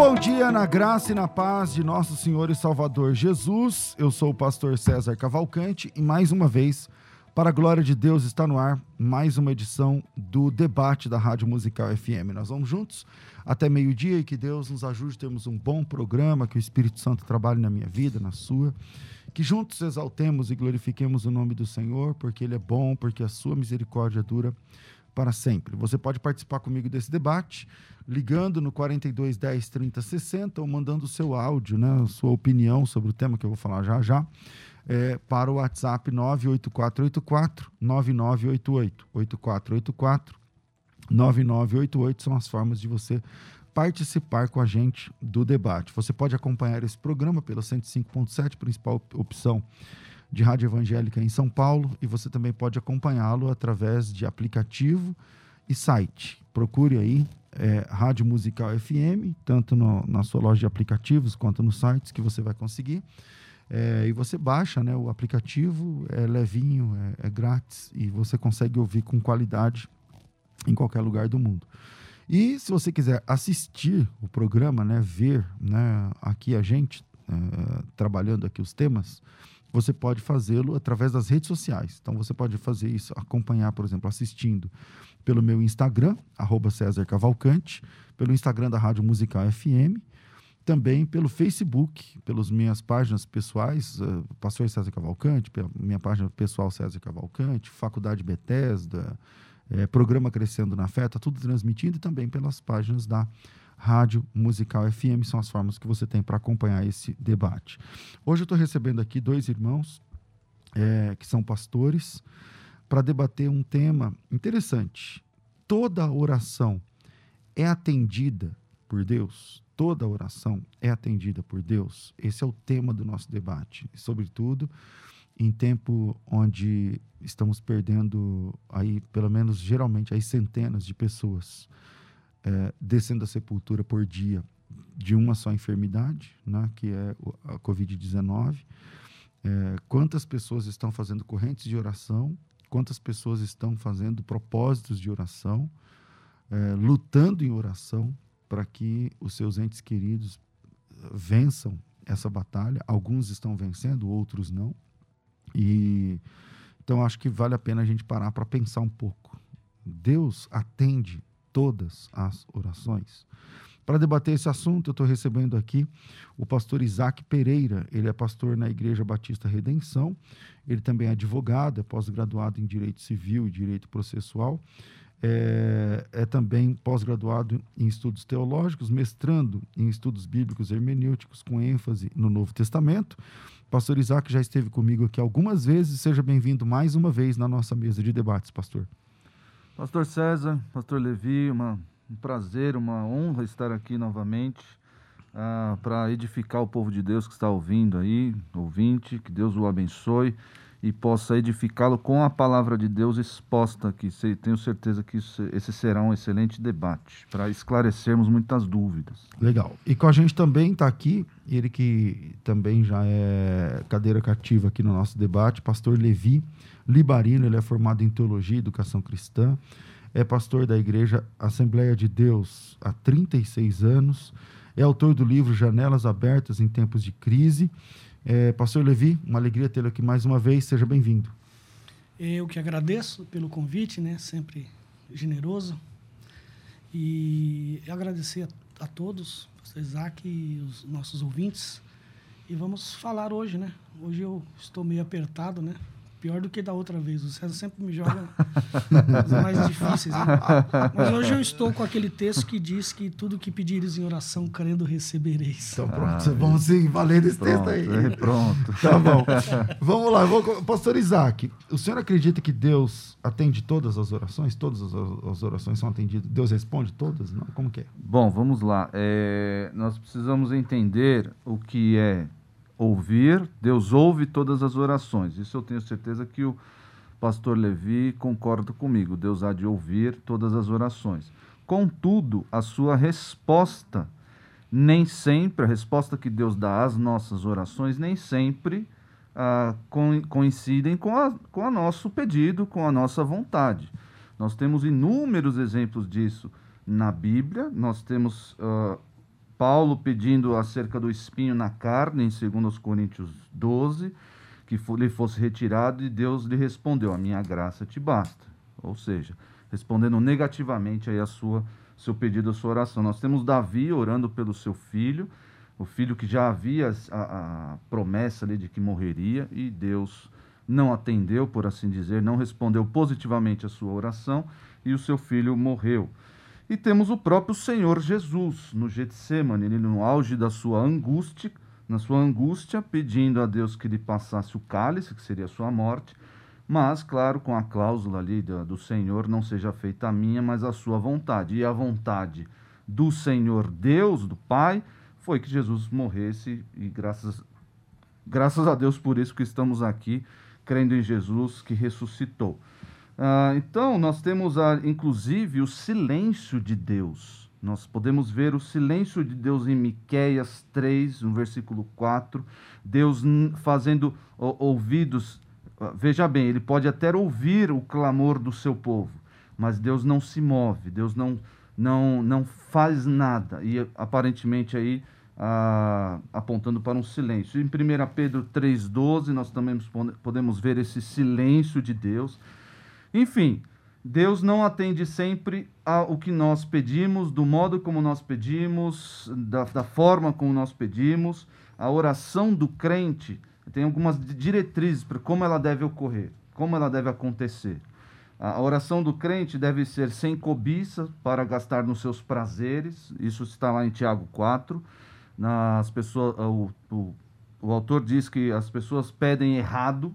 Bom dia na graça e na paz de nosso Senhor e Salvador Jesus. Eu sou o pastor César Cavalcante e mais uma vez, para a glória de Deus, está no ar mais uma edição do debate da Rádio Musical FM. Nós vamos juntos até meio-dia e que Deus nos ajude a termos um bom programa, que o Espírito Santo trabalhe na minha vida, na sua. Que juntos exaltemos e glorifiquemos o nome do Senhor, porque Ele é bom, porque a sua misericórdia dura para sempre. Você pode participar comigo desse debate ligando no 42 10 30 60 ou mandando o seu áudio, né, sua opinião sobre o tema que eu vou falar já já, é, para o WhatsApp 98484 9988 8484 9988 são as formas de você participar com a gente do debate. Você pode acompanhar esse programa pela 105.7, principal opção de rádio evangélica em São Paulo, e você também pode acompanhá-lo através de aplicativo e site. Procure aí é, Rádio Musical FM, tanto no, na sua loja de aplicativos quanto nos sites que você vai conseguir. É, e você baixa né, o aplicativo, é levinho, é, é, grátis e você consegue ouvir com qualidade em qualquer lugar do mundo. E se você quiser assistir o programa, né, ver né, aqui a gente é, trabalhando aqui os temas, você pode fazê-lo através das redes sociais. Então você pode fazer isso, acompanhar, por exemplo, assistindo pelo meu Instagram, arroba César Cavalcante, pelo Instagram da Rádio Musical FM, também pelo Facebook, pelas minhas páginas pessoais, uh, Pastor César Cavalcante, pela minha página pessoal César Cavalcante, Faculdade Bethesda, é, Programa Crescendo na Fé, está tudo transmitido e também pelas páginas da Rádio Musical FM, são as formas que você tem para acompanhar esse debate. Hoje eu estou recebendo aqui dois irmãos é, que são pastores para debater um tema interessante. Toda oração é atendida por Deus? Toda oração é atendida por Deus? Esse é o tema do nosso debate. E, sobretudo, em tempo onde estamos perdendo aí, pelo menos geralmente, aí centenas de pessoas é, descendo a sepultura por dia de uma só enfermidade, né, que é a Covid-19. É, quantas pessoas estão fazendo correntes de oração quantas pessoas estão fazendo propósitos de oração, é, lutando em oração para que os seus entes queridos eh, vençam essa batalha. Alguns estão vencendo, outros não. E então acho que vale a pena a gente parar para pensar um pouco. Deus atende todas as orações. Para debater esse assunto, eu estou recebendo aqui o pastor Isaac Pereira. Ele é pastor na Igreja Batista Redenção. Ele também é advogado, é pós-graduado em Direito Civil e Direito Processual. É, é também pós-graduado em estudos teológicos, mestrando em estudos bíblicos hermenêuticos, com ênfase no Novo Testamento. Pastor Isaac já esteve comigo aqui algumas vezes. Seja bem-vindo mais uma vez na nossa mesa de debates, pastor. Pastor César, pastor Levi, uma um prazer, uma honra estar aqui novamente ah, para edificar o povo de Deus que está ouvindo aí, ouvinte, que Deus o abençoe e possa edificá-lo com a palavra de Deus exposta aqui. Tenho certeza que isso, esse será um excelente debate para esclarecermos muitas dúvidas. Legal. E com a gente também está aqui, ele que também já é cadeira cativa aqui no nosso debate, pastor Levi Libarino, ele é formado em Teologia e Educação Cristã, é pastor da Igreja Assembleia de Deus há 36 anos, é autor do livro Janelas Abertas em Tempos de Crise. É, pastor Levi, uma alegria tê-lo aqui mais uma vez, seja bem-vindo. Eu que agradeço pelo convite, né? sempre generoso. E agradecer a, a todos, pastor Isaac e os nossos ouvintes. E vamos falar hoje, né? Hoje eu estou meio apertado, né? Pior do que da outra vez. O César sempre me joga os mais difíceis. Né? Mas hoje eu estou com aquele texto que diz que tudo que pedires em oração, crendo, recebereis. Então pronto, ah, vamos sim, valendo esse pronto, texto aí. É, pronto. Tá bom. vamos lá, vou, pastor Isaac, o senhor acredita que Deus atende todas as orações? Todas as orações são atendidas? Deus responde todas? Não? Como que é? Bom, vamos lá. É, nós precisamos entender o que é ouvir, Deus ouve todas as orações. Isso eu tenho certeza que o pastor Levi concorda comigo. Deus há de ouvir todas as orações. Contudo, a sua resposta, nem sempre, a resposta que Deus dá às nossas orações, nem sempre ah, coincidem com a, com a nosso pedido, com a nossa vontade. Nós temos inúmeros exemplos disso na Bíblia, nós temos ah, Paulo pedindo acerca do espinho na carne, em 2 Coríntios 12, que lhe fosse retirado, e Deus lhe respondeu: A minha graça te basta. Ou seja, respondendo negativamente aí a sua seu pedido, a sua oração. Nós temos Davi orando pelo seu filho, o filho que já havia a, a promessa ali de que morreria, e Deus não atendeu, por assim dizer, não respondeu positivamente a sua oração, e o seu filho morreu. E temos o próprio Senhor Jesus no Getsemane, ele no auge da sua angústia, na sua angústia, pedindo a Deus que lhe passasse o cálice, que seria a sua morte, mas, claro, com a cláusula ali do, do Senhor, não seja feita a minha, mas a sua vontade. E a vontade do Senhor Deus, do Pai, foi que Jesus morresse, e graças, graças a Deus por isso que estamos aqui, crendo em Jesus que ressuscitou. Ah, então, nós temos, a, inclusive, o silêncio de Deus. Nós podemos ver o silêncio de Deus em Miqueias 3, no versículo 4. Deus fazendo ouvidos. Ah, veja bem, ele pode até ouvir o clamor do seu povo, mas Deus não se move, Deus não, não, não faz nada. E aparentemente aí. Ah, apontando para um silêncio. Em 1 Pedro 3,12, nós também podemos ver esse silêncio de Deus. Enfim, Deus não atende sempre ao que nós pedimos, do modo como nós pedimos, da, da forma como nós pedimos. A oração do crente tem algumas diretrizes para como ela deve ocorrer, como ela deve acontecer. A oração do crente deve ser sem cobiça para gastar nos seus prazeres. Isso está lá em Tiago 4. Nas pessoas, o, o, o autor diz que as pessoas pedem errado,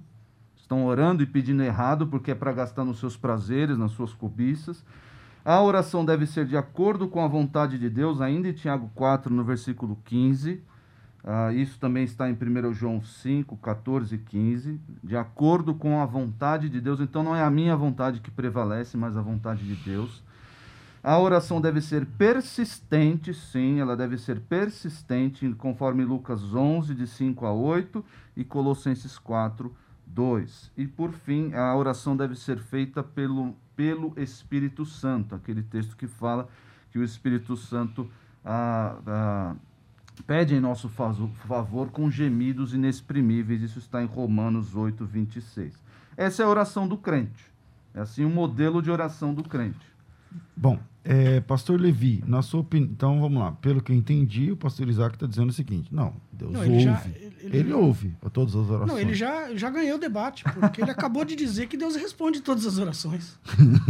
estão orando e pedindo errado porque é para gastar nos seus prazeres, nas suas cobiças. A oração deve ser de acordo com a vontade de Deus, ainda em Tiago 4, no versículo 15. Uh, isso também está em 1 João 5, 14 e 15. De acordo com a vontade de Deus. Então não é a minha vontade que prevalece, mas a vontade de Deus. A oração deve ser persistente, sim, ela deve ser persistente, conforme Lucas 11, de 5 a 8 e Colossenses 4, 2. E por fim, a oração deve ser feita pelo, pelo Espírito Santo, aquele texto que fala que o Espírito Santo ah, ah, pede em nosso favor com gemidos inexprimíveis. Isso está em Romanos 8, 26. Essa é a oração do crente. É assim o um modelo de oração do crente. Bom, é, pastor Levi, na sua opinião, então vamos lá. Pelo que eu entendi, o pastor Isaac está dizendo o seguinte: não, Deus não, ele ouve. Já, ele, ele, ouve todas as orações. Não, ele já, já ganhou o debate, porque ele acabou de dizer que Deus responde todas as orações.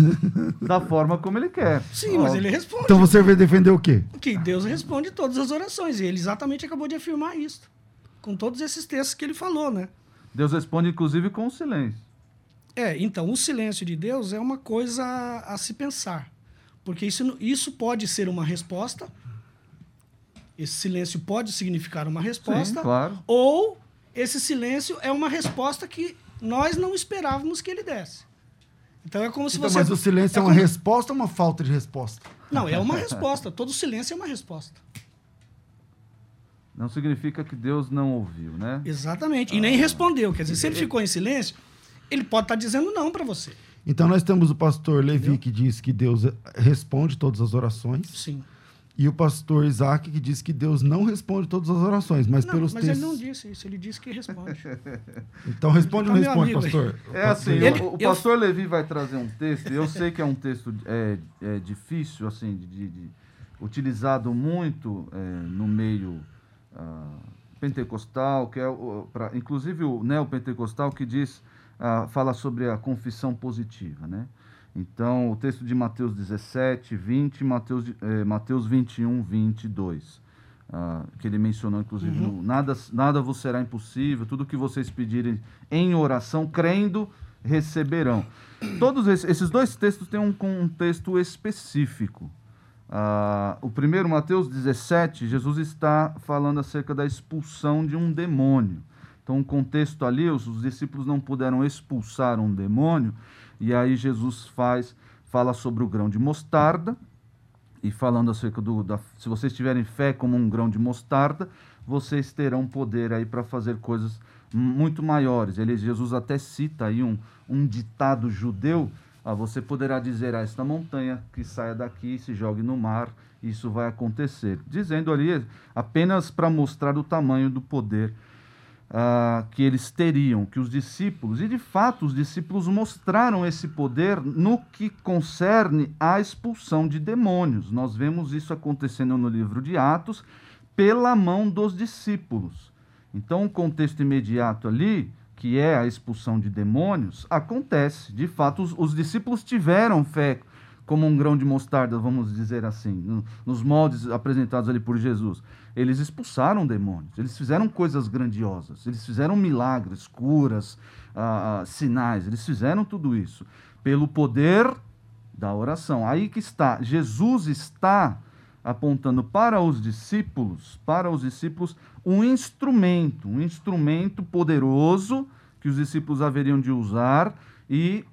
da forma como ele quer. Sim, mas ele responde. Então você vai defender o quê? Que Deus responde todas as orações. E ele exatamente acabou de afirmar isso. Com todos esses textos que ele falou, né? Deus responde, inclusive, com o silêncio. É, então, o silêncio de Deus é uma coisa a, a se pensar. Porque isso, isso pode ser uma resposta. Esse silêncio pode significar uma resposta. Sim, claro. Ou esse silêncio é uma resposta que nós não esperávamos que ele desse. Então é como se então, você. Mas o silêncio é, é uma como... resposta ou uma falta de resposta? Não, é uma resposta. Todo silêncio é uma resposta. Não significa que Deus não ouviu, né? Exatamente. E nem respondeu. Quer dizer, se ele ficou em silêncio, ele pode estar dizendo não para você. Então nós temos o pastor Levi Entendeu? que diz que Deus responde todas as orações. Sim. E o pastor Isaac que diz que Deus não responde todas as orações, mas não, pelos mas textos... ele não disse isso, ele disse que responde. então responde ou não responde, pastor? É assim, ele, o, o pastor eu... Levi vai trazer um texto, eu sei que é um texto é, é difícil, assim, de, de, de utilizado muito é, no meio uh, pentecostal, que é, pra, inclusive o neopentecostal que diz ah, fala sobre a confissão positiva, né? Então, o texto de Mateus 17, 20, Mateus, eh, Mateus 21, 22, ah, que ele mencionou, inclusive, no, nada, nada vos será impossível, tudo que vocês pedirem em oração, crendo, receberão. Todos esses, esses dois textos têm um contexto específico. Ah, o primeiro, Mateus 17, Jesus está falando acerca da expulsão de um demônio. Então, o contexto ali, os, os discípulos não puderam expulsar um demônio, e aí Jesus faz, fala sobre o grão de mostarda, e falando acerca do, da, se vocês tiverem fé como um grão de mostarda, vocês terão poder aí para fazer coisas muito maiores. Ele, Jesus até cita aí um, um ditado judeu, ah, você poderá dizer a esta montanha que saia daqui e se jogue no mar, isso vai acontecer. Dizendo ali apenas para mostrar o tamanho do poder ah, que eles teriam, que os discípulos, e de fato os discípulos mostraram esse poder no que concerne à expulsão de demônios. Nós vemos isso acontecendo no livro de Atos pela mão dos discípulos. Então, o contexto imediato ali, que é a expulsão de demônios, acontece. De fato, os, os discípulos tiveram fé como um grão de mostarda, vamos dizer assim, no, nos moldes apresentados ali por Jesus. Eles expulsaram demônios, eles fizeram coisas grandiosas, eles fizeram milagres, curas, ah, ah, sinais, eles fizeram tudo isso pelo poder da oração. Aí que está, Jesus está apontando para os discípulos, para os discípulos, um instrumento, um instrumento poderoso que os discípulos haveriam de usar e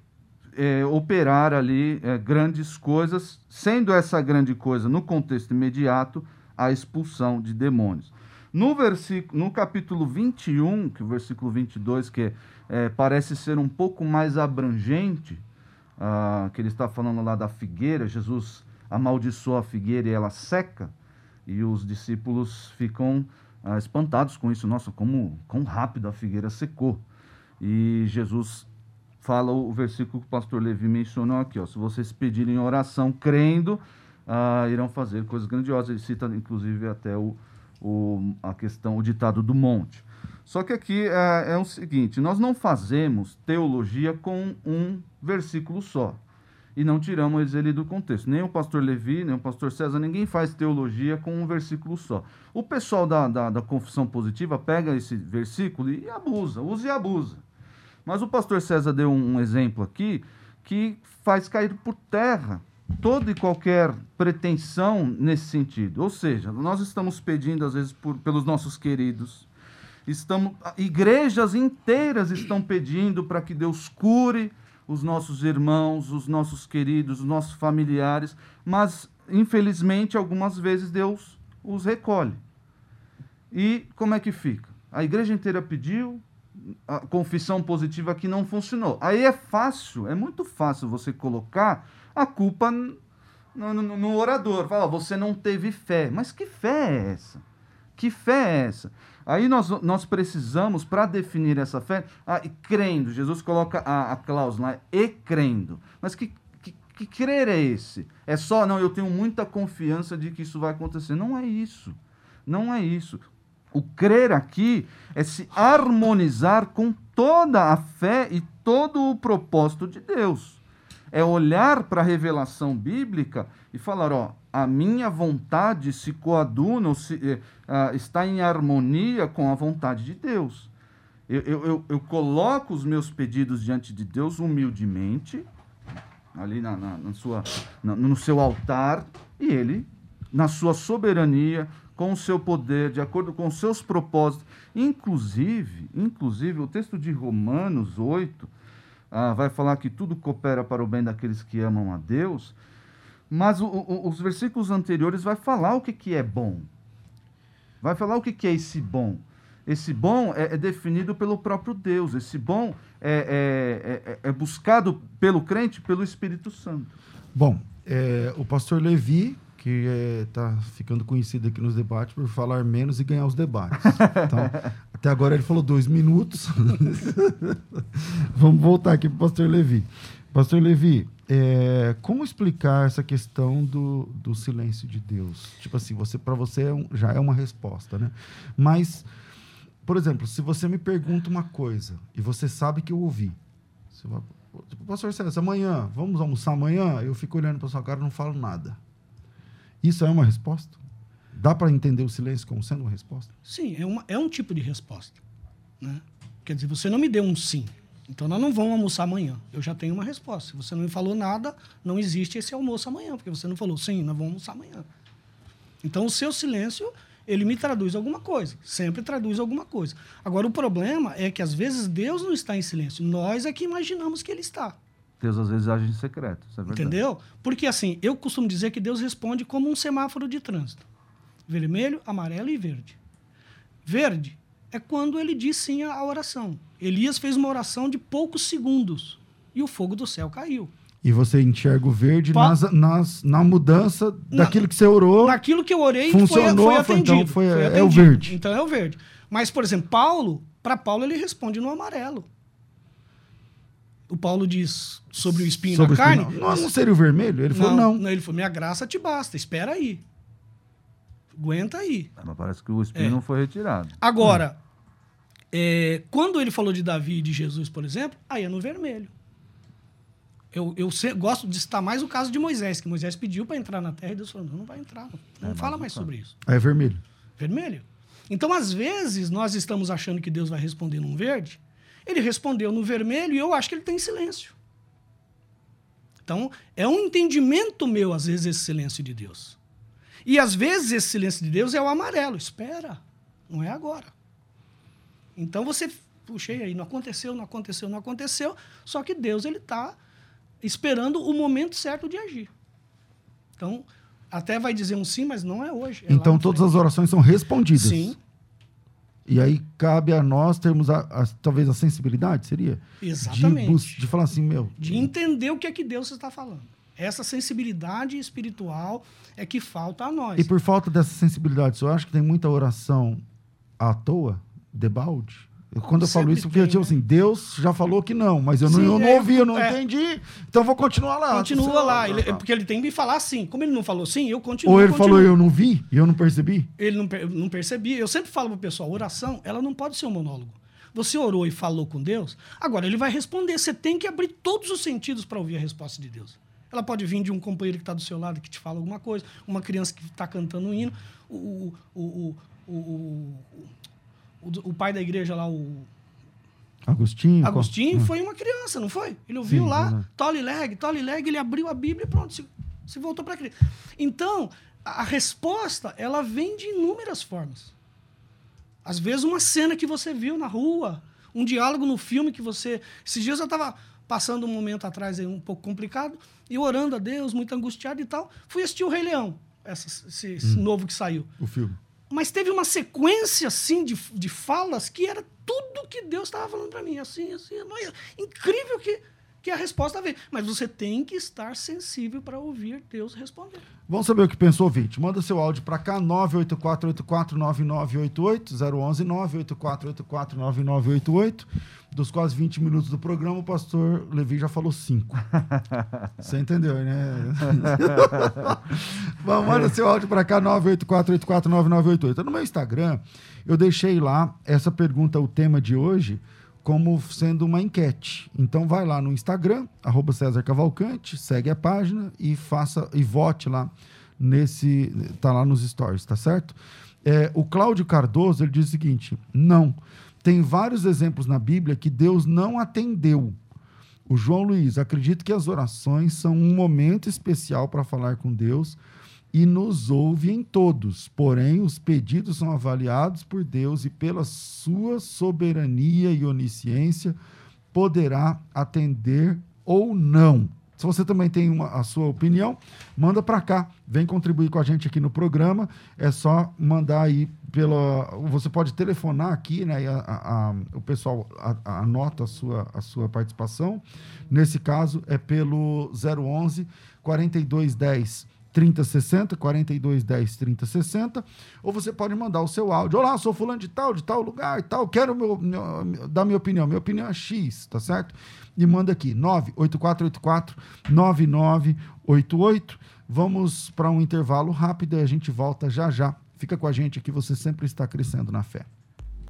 é, operar ali é, grandes coisas, sendo essa grande coisa, no contexto imediato, a expulsão de demônios. No, versículo, no capítulo 21, que é o versículo 22, que é, parece ser um pouco mais abrangente, ah, que ele está falando lá da figueira, Jesus amaldiçoa a figueira e ela seca, e os discípulos ficam ah, espantados com isso. Nossa, como, como rápido a figueira secou. E Jesus fala o versículo que o pastor Levi mencionou aqui. Ó, Se vocês pedirem oração crendo, ah, irão fazer coisas grandiosas. Ele cita, inclusive, até o, o, a questão, o ditado do monte. Só que aqui é, é o seguinte: nós não fazemos teologia com um versículo só. E não tiramos ele do contexto. Nem o pastor Levi, nem o pastor César, ninguém faz teologia com um versículo só. O pessoal da, da, da confissão positiva pega esse versículo e abusa, usa e abusa. Mas o pastor César deu um exemplo aqui que faz cair por terra toda e qualquer pretensão nesse sentido. Ou seja, nós estamos pedindo, às vezes, por, pelos nossos queridos, estamos, igrejas inteiras estão pedindo para que Deus cure os nossos irmãos, os nossos queridos, os nossos familiares, mas, infelizmente, algumas vezes Deus os recolhe. E como é que fica? A igreja inteira pediu, a confissão positiva que não funcionou. Aí é fácil, é muito fácil você colocar a culpa no, no, no orador. Fala, você não teve fé. Mas que fé é essa? Que fé é essa? Aí nós, nós precisamos, para definir essa fé, ah, crendo. Jesus coloca a, a cláusula, e crendo. Mas que, que, que crer é esse? É só, não, eu tenho muita confiança de que isso vai acontecer. Não é isso. Não é isso. O crer aqui é se harmonizar com toda a fé e todo o propósito de Deus. É olhar para a revelação bíblica e falar: ó, a minha vontade se coaduna, ou se, uh, está em harmonia com a vontade de Deus. Eu, eu, eu, eu, coloco os meus pedidos diante de Deus humildemente, ali na, na, na sua, na, no seu altar, e Ele, na sua soberania, com o seu poder, de acordo com os seus propósitos. Inclusive, inclusive o texto de Romanos 8 ah, vai falar que tudo coopera para o bem daqueles que amam a Deus, mas o, o, os versículos anteriores vai falar o que, que é bom. Vai falar o que, que é esse bom. Esse bom é, é definido pelo próprio Deus. Esse bom é, é, é, é buscado pelo crente, pelo Espírito Santo. Bom, é, o pastor Levi que está é, ficando conhecido aqui nos debates por falar menos e ganhar os debates. Então, até agora ele falou dois minutos. Vamos voltar aqui para o pastor Levi. Pastor Levi, é, como explicar essa questão do, do silêncio de Deus? Tipo assim, você para você é um, já é uma resposta, né? Mas, por exemplo, se você me pergunta uma coisa e você sabe que eu ouvi, Você vai, tipo, pastor César, amanhã, vamos almoçar amanhã? Eu fico olhando para sua cara e não falo nada. Isso é uma resposta? Dá para entender o silêncio como sendo uma resposta? Sim, é, uma, é um tipo de resposta. Né? Quer dizer, você não me deu um sim. Então nós não vamos almoçar amanhã. Eu já tenho uma resposta. Se você não me falou nada, não existe esse almoço amanhã, porque você não falou sim, nós vamos almoçar amanhã. Então o seu silêncio, ele me traduz alguma coisa. Sempre traduz alguma coisa. Agora o problema é que às vezes Deus não está em silêncio. Nós é que imaginamos que ele está. Deus às vezes age em secreto. Isso é verdade. Entendeu? Porque assim, eu costumo dizer que Deus responde como um semáforo de trânsito: vermelho, amarelo e verde. Verde é quando ele diz sim à oração. Elias fez uma oração de poucos segundos e o fogo do céu caiu. E você enxerga o verde Pa- nas, nas- na mudança Na- daquilo que você orou. Naquilo que eu orei Funcionou, foi foi- atendido. então foi- foi é o atendido. verde. Então é o verde. Mas, por exemplo, Paulo, para Paulo, ele responde no amarelo. O Paulo diz sobre o espinho sobre na o carne. espinho. Não, não seria o vermelho? Ele falou, não. Ele falou: minha graça te basta, espera aí. Aguenta aí. É, Mas parece que o espinho É. não foi retirado. Agora, é, quando ele falou de Davi e de Jesus, por exemplo, aí é no vermelho. Eu, eu se- gosto de citar mais o caso de Moisés, que Moisés pediu para entrar na terra e Deus falou: não, não vai entrar. Não, não É, fala mas mais não sobre isso. Aí é vermelho. Vermelho. Então, às vezes, nós estamos achando que Deus vai responder num verde. Ele respondeu no vermelho e eu acho que ele tem silêncio. Então, é um entendimento meu, às vezes, esse silêncio de Deus. E, às vezes, esse silêncio de Deus é o amarelo. Espera, não é agora. Então, você, puxei aí, não aconteceu, não aconteceu, não aconteceu. Só que Deus, ele está esperando o momento certo de agir. Então, até vai dizer um sim, mas não é hoje. é então todas as orações são respondidas. Sim, E aí cabe a nós termos a- a- talvez a sensibilidade, seria? exatamente. De, de falar assim, meu. de entender o que é que Deus está falando. Essa sensibilidade espiritual é que falta a nós. E por falta dessa sensibilidade, você acha que tem muita oração à toa, debalde? Eu- Quando eu falo Sempre isso, porque tem, tipo né? assim, Deus já falou que não, mas eu não, Sim, eu não é, ouvi, eu não é. entendi, então eu vou continuar lá. Continua lá, ele- Ou porque ele tem que me falar sim. Como ele não falou sim, eu continuo. ele continuo. falou, eu não vi e eu não percebi? Ele não, não percebia. Eu sempre falo pro pessoal, oração, ela não pode ser um monólogo. Você orou e falou com Deus, agora ele vai responder. Você tem que abrir todos os sentidos para ouvir a resposta de Deus. Ela pode vir de um companheiro que está do seu lado que te fala alguma coisa, uma criança que está cantando um hino, o, o, o, o, o, pai da igreja lá, o Agostinho? Agostinho qual- foi uma criança, não foi? Ele ouviu Sim, lá, tole leg, tole leg, ele abriu a Bíblia e pronto, se, se voltou para Cristo. Então, a, a resposta, ela vem de inúmeras formas. Às vezes, uma cena que você viu na rua, um diálogo no filme que você. Esses dias eu estava passando um momento atrás aí, um pouco complicado, e orando a Deus, muito angustiado e tal. Fui assistir o Rei Leão, essa- esse, esse Hum. novo que saiu. O filme. Mas teve uma sequência, assim, de, de falas que era tudo que Deus estava falando para mim. Assim, assim. é- Incrível que, que a resposta veio. Mas você tem que estar sensível para ouvir Deus responder. Vamos saber o que pensou o ouvinte. Manda seu áudio para cá, 984-84-9988, 011 984-84-9988. Dos quase 20 minutos do programa, o pastor Levi já falou 5. Você entendeu, né? Vamos, manda seu áudio para cá, 984-84-9988. No meu Instagram, eu deixei lá essa pergunta, o tema de hoje, como sendo uma enquete. Então vai lá no Instagram, arroba César Cavalcante, segue a página e faça e vote lá nesse. tá lá nos stories, tá certo? É, o Cláudio Cardoso ele diz o seguinte: não. Tem vários exemplos na Bíblia que Deus não atendeu. O João Luiz, acredito que as orações são um momento especial para falar com Deus e nos ouve em todos. Porém, os pedidos são avaliados por Deus e pela sua soberania e onisciência poderá atender ou não. Se você também tem uma- a sua opinião, manda para cá. Vem contribuir com a gente aqui no programa. É só mandar aí pela. Você pode telefonar aqui, né? a- a- o pessoal anota a sua, a sua participação. Nesse caso, é pelo 011 4210 3060, 4210 3060, ou você pode mandar o seu áudio. Olá, sou fulano de tal, de tal lugar e tal, quero meu, meu- dar minha opinião. Minha opinião é X, tá certo? E manda aqui, 98484 9988. Vamos para um intervalo rápido e a gente volta já já. Fica com a gente aqui, você sempre está crescendo na fé.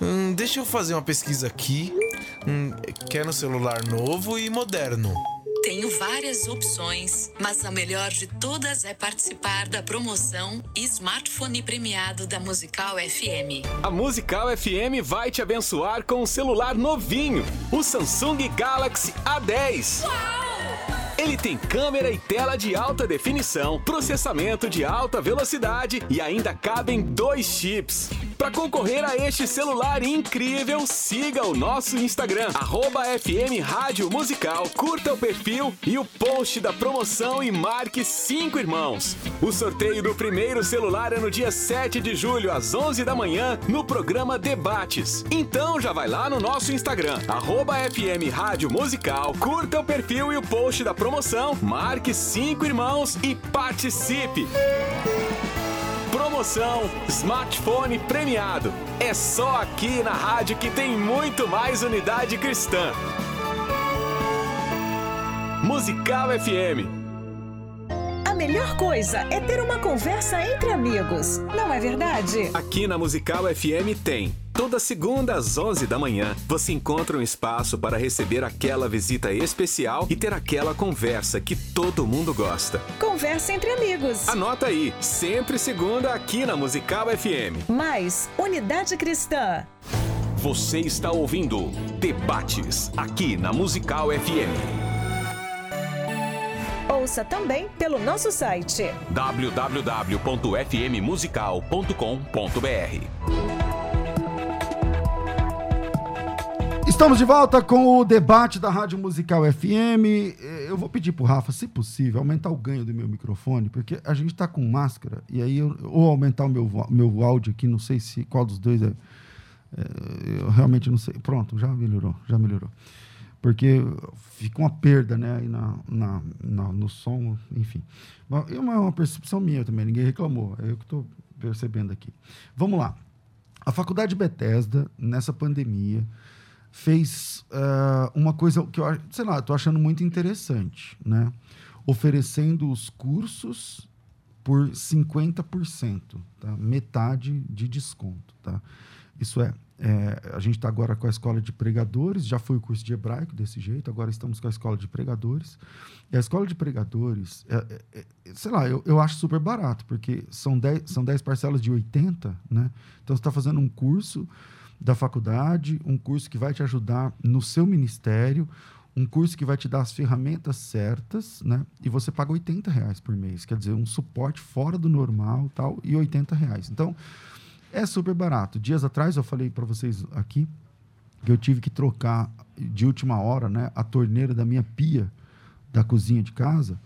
Hum, deixa eu fazer uma pesquisa aqui. Hum, quero um celular novo e moderno. Tenho várias opções, mas a melhor de todas é participar da promoção Smartphone Premiado da Musical FM. A Musical FM vai te abençoar com um celular novinho, o Samsung Galaxy A10. Ele tem câmera e tela de alta definição, processamento de alta velocidade e ainda cabem dois chips. Para concorrer a este celular incrível, siga o nosso Instagram, arroba FM Rádio Musical, curta o perfil e o post da promoção e marque cinco irmãos. O sorteio do primeiro celular é no dia 7 de julho, às 11 da manhã, no programa Debates. Então já vai lá no nosso Instagram, arroba FM Rádio Musical, curta o perfil e o post da promoção, marque cinco irmãos e participe! Promoção Smartphone Premiado. É só aqui na rádio que tem muito mais unidade cristã. Musical FM. A melhor coisa é ter uma conversa entre amigos, não é verdade? Aqui na Musical FM tem. Toda segunda às 11 da manhã, você encontra um espaço para receber aquela visita especial e ter aquela conversa que todo mundo gosta. Conversa entre amigos. Anota aí, sempre segunda aqui na Musical FM. Mais Unidade Cristã. Você está ouvindo Debates aqui na Musical FM. Ouça também pelo nosso site. www.fmmusical.com.br Estamos de volta com o debate da Rádio Musical FM. Eh, Eu vou pedir pro Rafa, se possível, aumentar o ganho do meu microfone, porque a gente tá com máscara, e aí eu, ou aumentar o meu, meu áudio aqui, não sei se qual dos dois é. é, Eu realmente não sei. Pronto, já melhorou, já melhorou. Porque fica uma perda, né, aí na, na, na- no som, enfim. É uma, uma percepção minha também, ninguém reclamou. É eu que estou percebendo aqui. Vamos lá. A Faculdade Bethesda, nessa pandemia, fez ah, uma coisa que eu, sei lá, estou achando muito interessante, né? Oferecendo os cursos por 50%, tá? Metade de desconto, tá? Isso é, é, a gente está agora com a escola de pregadores, já foi o curso de hebraico desse jeito, agora estamos com a escola de pregadores. E a escola de pregadores, é, é, é, sei lá, eu, eu acho super barato, porque são 10, são 10 parcelas de 80, né? Então você está fazendo um curso da faculdade, um curso que vai te ajudar no seu ministério, um curso que vai te dar as ferramentas certas, né? E você paga 80 reais por mês, quer dizer, um suporte fora do normal tal, e 80 reais. Então, é super barato. Dias atrás eu falei para vocês aqui que eu tive que trocar de última hora, né, a torneira da minha pia da cozinha de casa.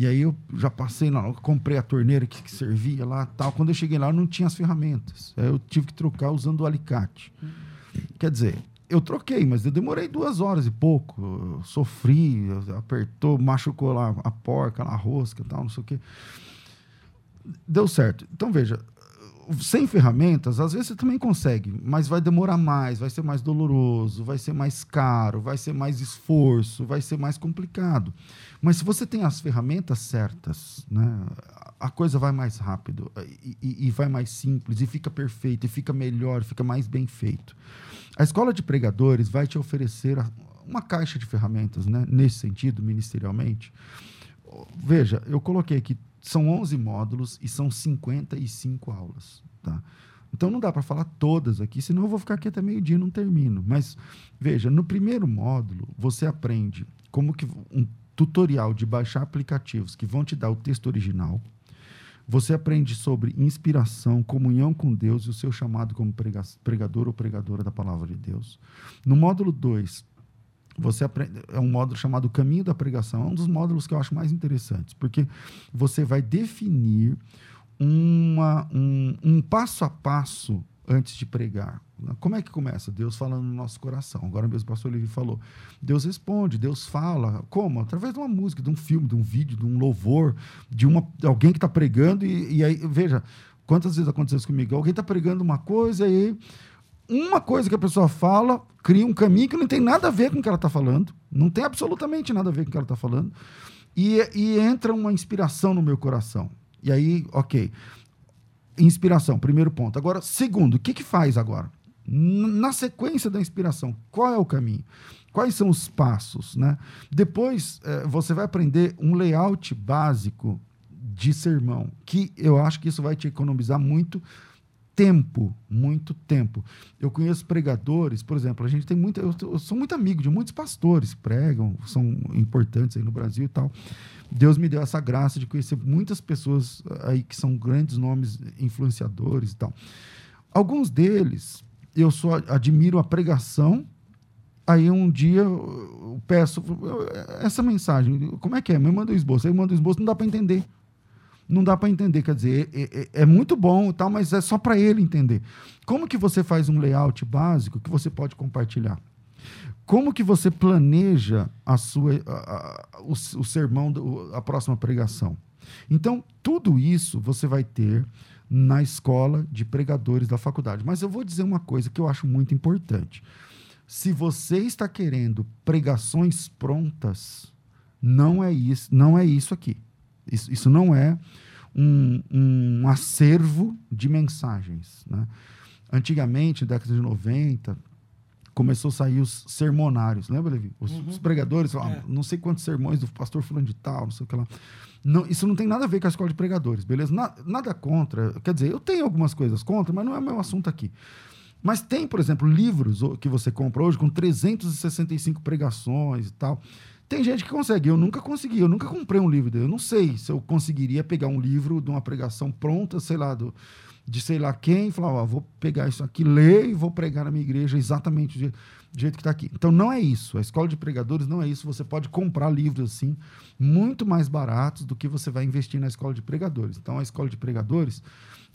E aí eu já passei lá, eu comprei a torneira que, que servia lá, tal. Quando eu cheguei lá, não tinha as ferramentas. Aí eu tive que trocar usando o alicate. Quer dizer, eu troquei, mas eu demorei duas horas e pouco. Eu sofri, eu- apertou, machucou lá a porca, lá, a rosca, tal, não sei o quê. Deu certo. Então veja, sem ferramentas, às vezes você também consegue, mas vai demorar mais, vai ser mais doloroso, vai ser mais caro, vai ser mais esforço, vai ser mais complicado. Mas se você tem as ferramentas certas, né, a coisa vai mais rápido e, e- e vai mais simples, e fica perfeito, e fica melhor, fica mais bem feito. A escola de pregadores vai te oferecer uma caixa de ferramentas, né, nesse sentido, ministerialmente. Veja, eu coloquei aqui, são 11 módulos e são 55 aulas. Tá? Então não dá para falar todas aqui, senão eu vou ficar aqui até meio-dia e não termino. Mas veja, no primeiro módulo, você aprende como que um tutorial de baixar aplicativos que vão te dar o texto original. Você aprende sobre inspiração, comunhão com Deus e o seu chamado como prega- pregador ou pregadora da palavra de Deus. No módulo 2, você aprende, é um módulo chamado Caminho da Pregação, é um dos módulos que eu acho mais interessantes, porque você vai definir uma, um, um passo a passo antes de pregar. Como é que começa? Deus falando no nosso coração. Agora mesmo o pastor Levi falou. Deus responde, Deus fala. Como? Através de uma música, de um filme, de um vídeo, de um louvor, de, uma, de alguém que está pregando. E, e, aí, veja, quantas vezes aconteceu isso comigo? Alguém está pregando uma coisa e uma coisa que a pessoa fala cria um caminho que não tem nada a ver com o que ela está falando. Não tem absolutamente nada a ver com o que ela está falando. E, e entra uma inspiração no meu coração. E aí, ok. Inspiração, primeiro ponto. Agora, segundo, o que, que faz agora? Na sequência da inspiração, qual é o caminho? Quais são os passos? Né? Depois, é, você vai aprender um layout básico de sermão, que eu acho que isso vai te economizar muito tempo, muito tempo. Eu conheço pregadores, por exemplo, a gente tem muita. Eu, eu, sou muito amigo de muitos pastores que pregam, são importantes aí no Brasil e tal. Deus me deu essa graça de conhecer muitas pessoas aí que são grandes nomes influenciadores e tal. Alguns deles, eu só admiro a pregação. Aí um dia eu peço essa mensagem, como é que é? Me manda o esboço. Aí eu mando o esboço, não dá para entender não dá para entender. Quer dizer, é, é, é, muito bom, tal, mas é só para ele entender. Como que você faz um layout básico que você pode compartilhar? Como que você planeja a sua, a, a, o, o sermão, a próxima pregação? Então, tudo isso você vai ter na escola de pregadores da faculdade. Mas eu vou dizer uma coisa que eu acho muito importante. Se você está querendo pregações prontas, não é isso, não é isso aqui. Isso, isso não é um, um acervo de mensagens. Né? Antigamente, década de 90, começou a sair os sermonários. Lembra, Levi? Os, uhum. os pregadores falavam, é. não sei quantos sermões do pastor fulano de tal, não sei o que lá. Não, isso não tem nada a ver com a escola de pregadores, beleza? Na, nada contra. Quer dizer, eu tenho algumas coisas contra, mas não é o meu assunto aqui. Mas tem, por exemplo, livros que você compra hoje com 365 pregações e tal. Tem gente que consegue, eu nunca consegui, eu nunca comprei um livro dele. Eu não sei se eu conseguiria pegar um livro de uma pregação pronta, sei lá, do, de sei lá quem, falar, ó, vou pegar isso aqui, ler e vou pregar na minha igreja exatamente do jeito, do jeito que está aqui. Então não é isso. A escola de pregadores não é isso. Você pode comprar livros assim, muito mais baratos do que você vai investir na escola de pregadores. Então a escola de pregadores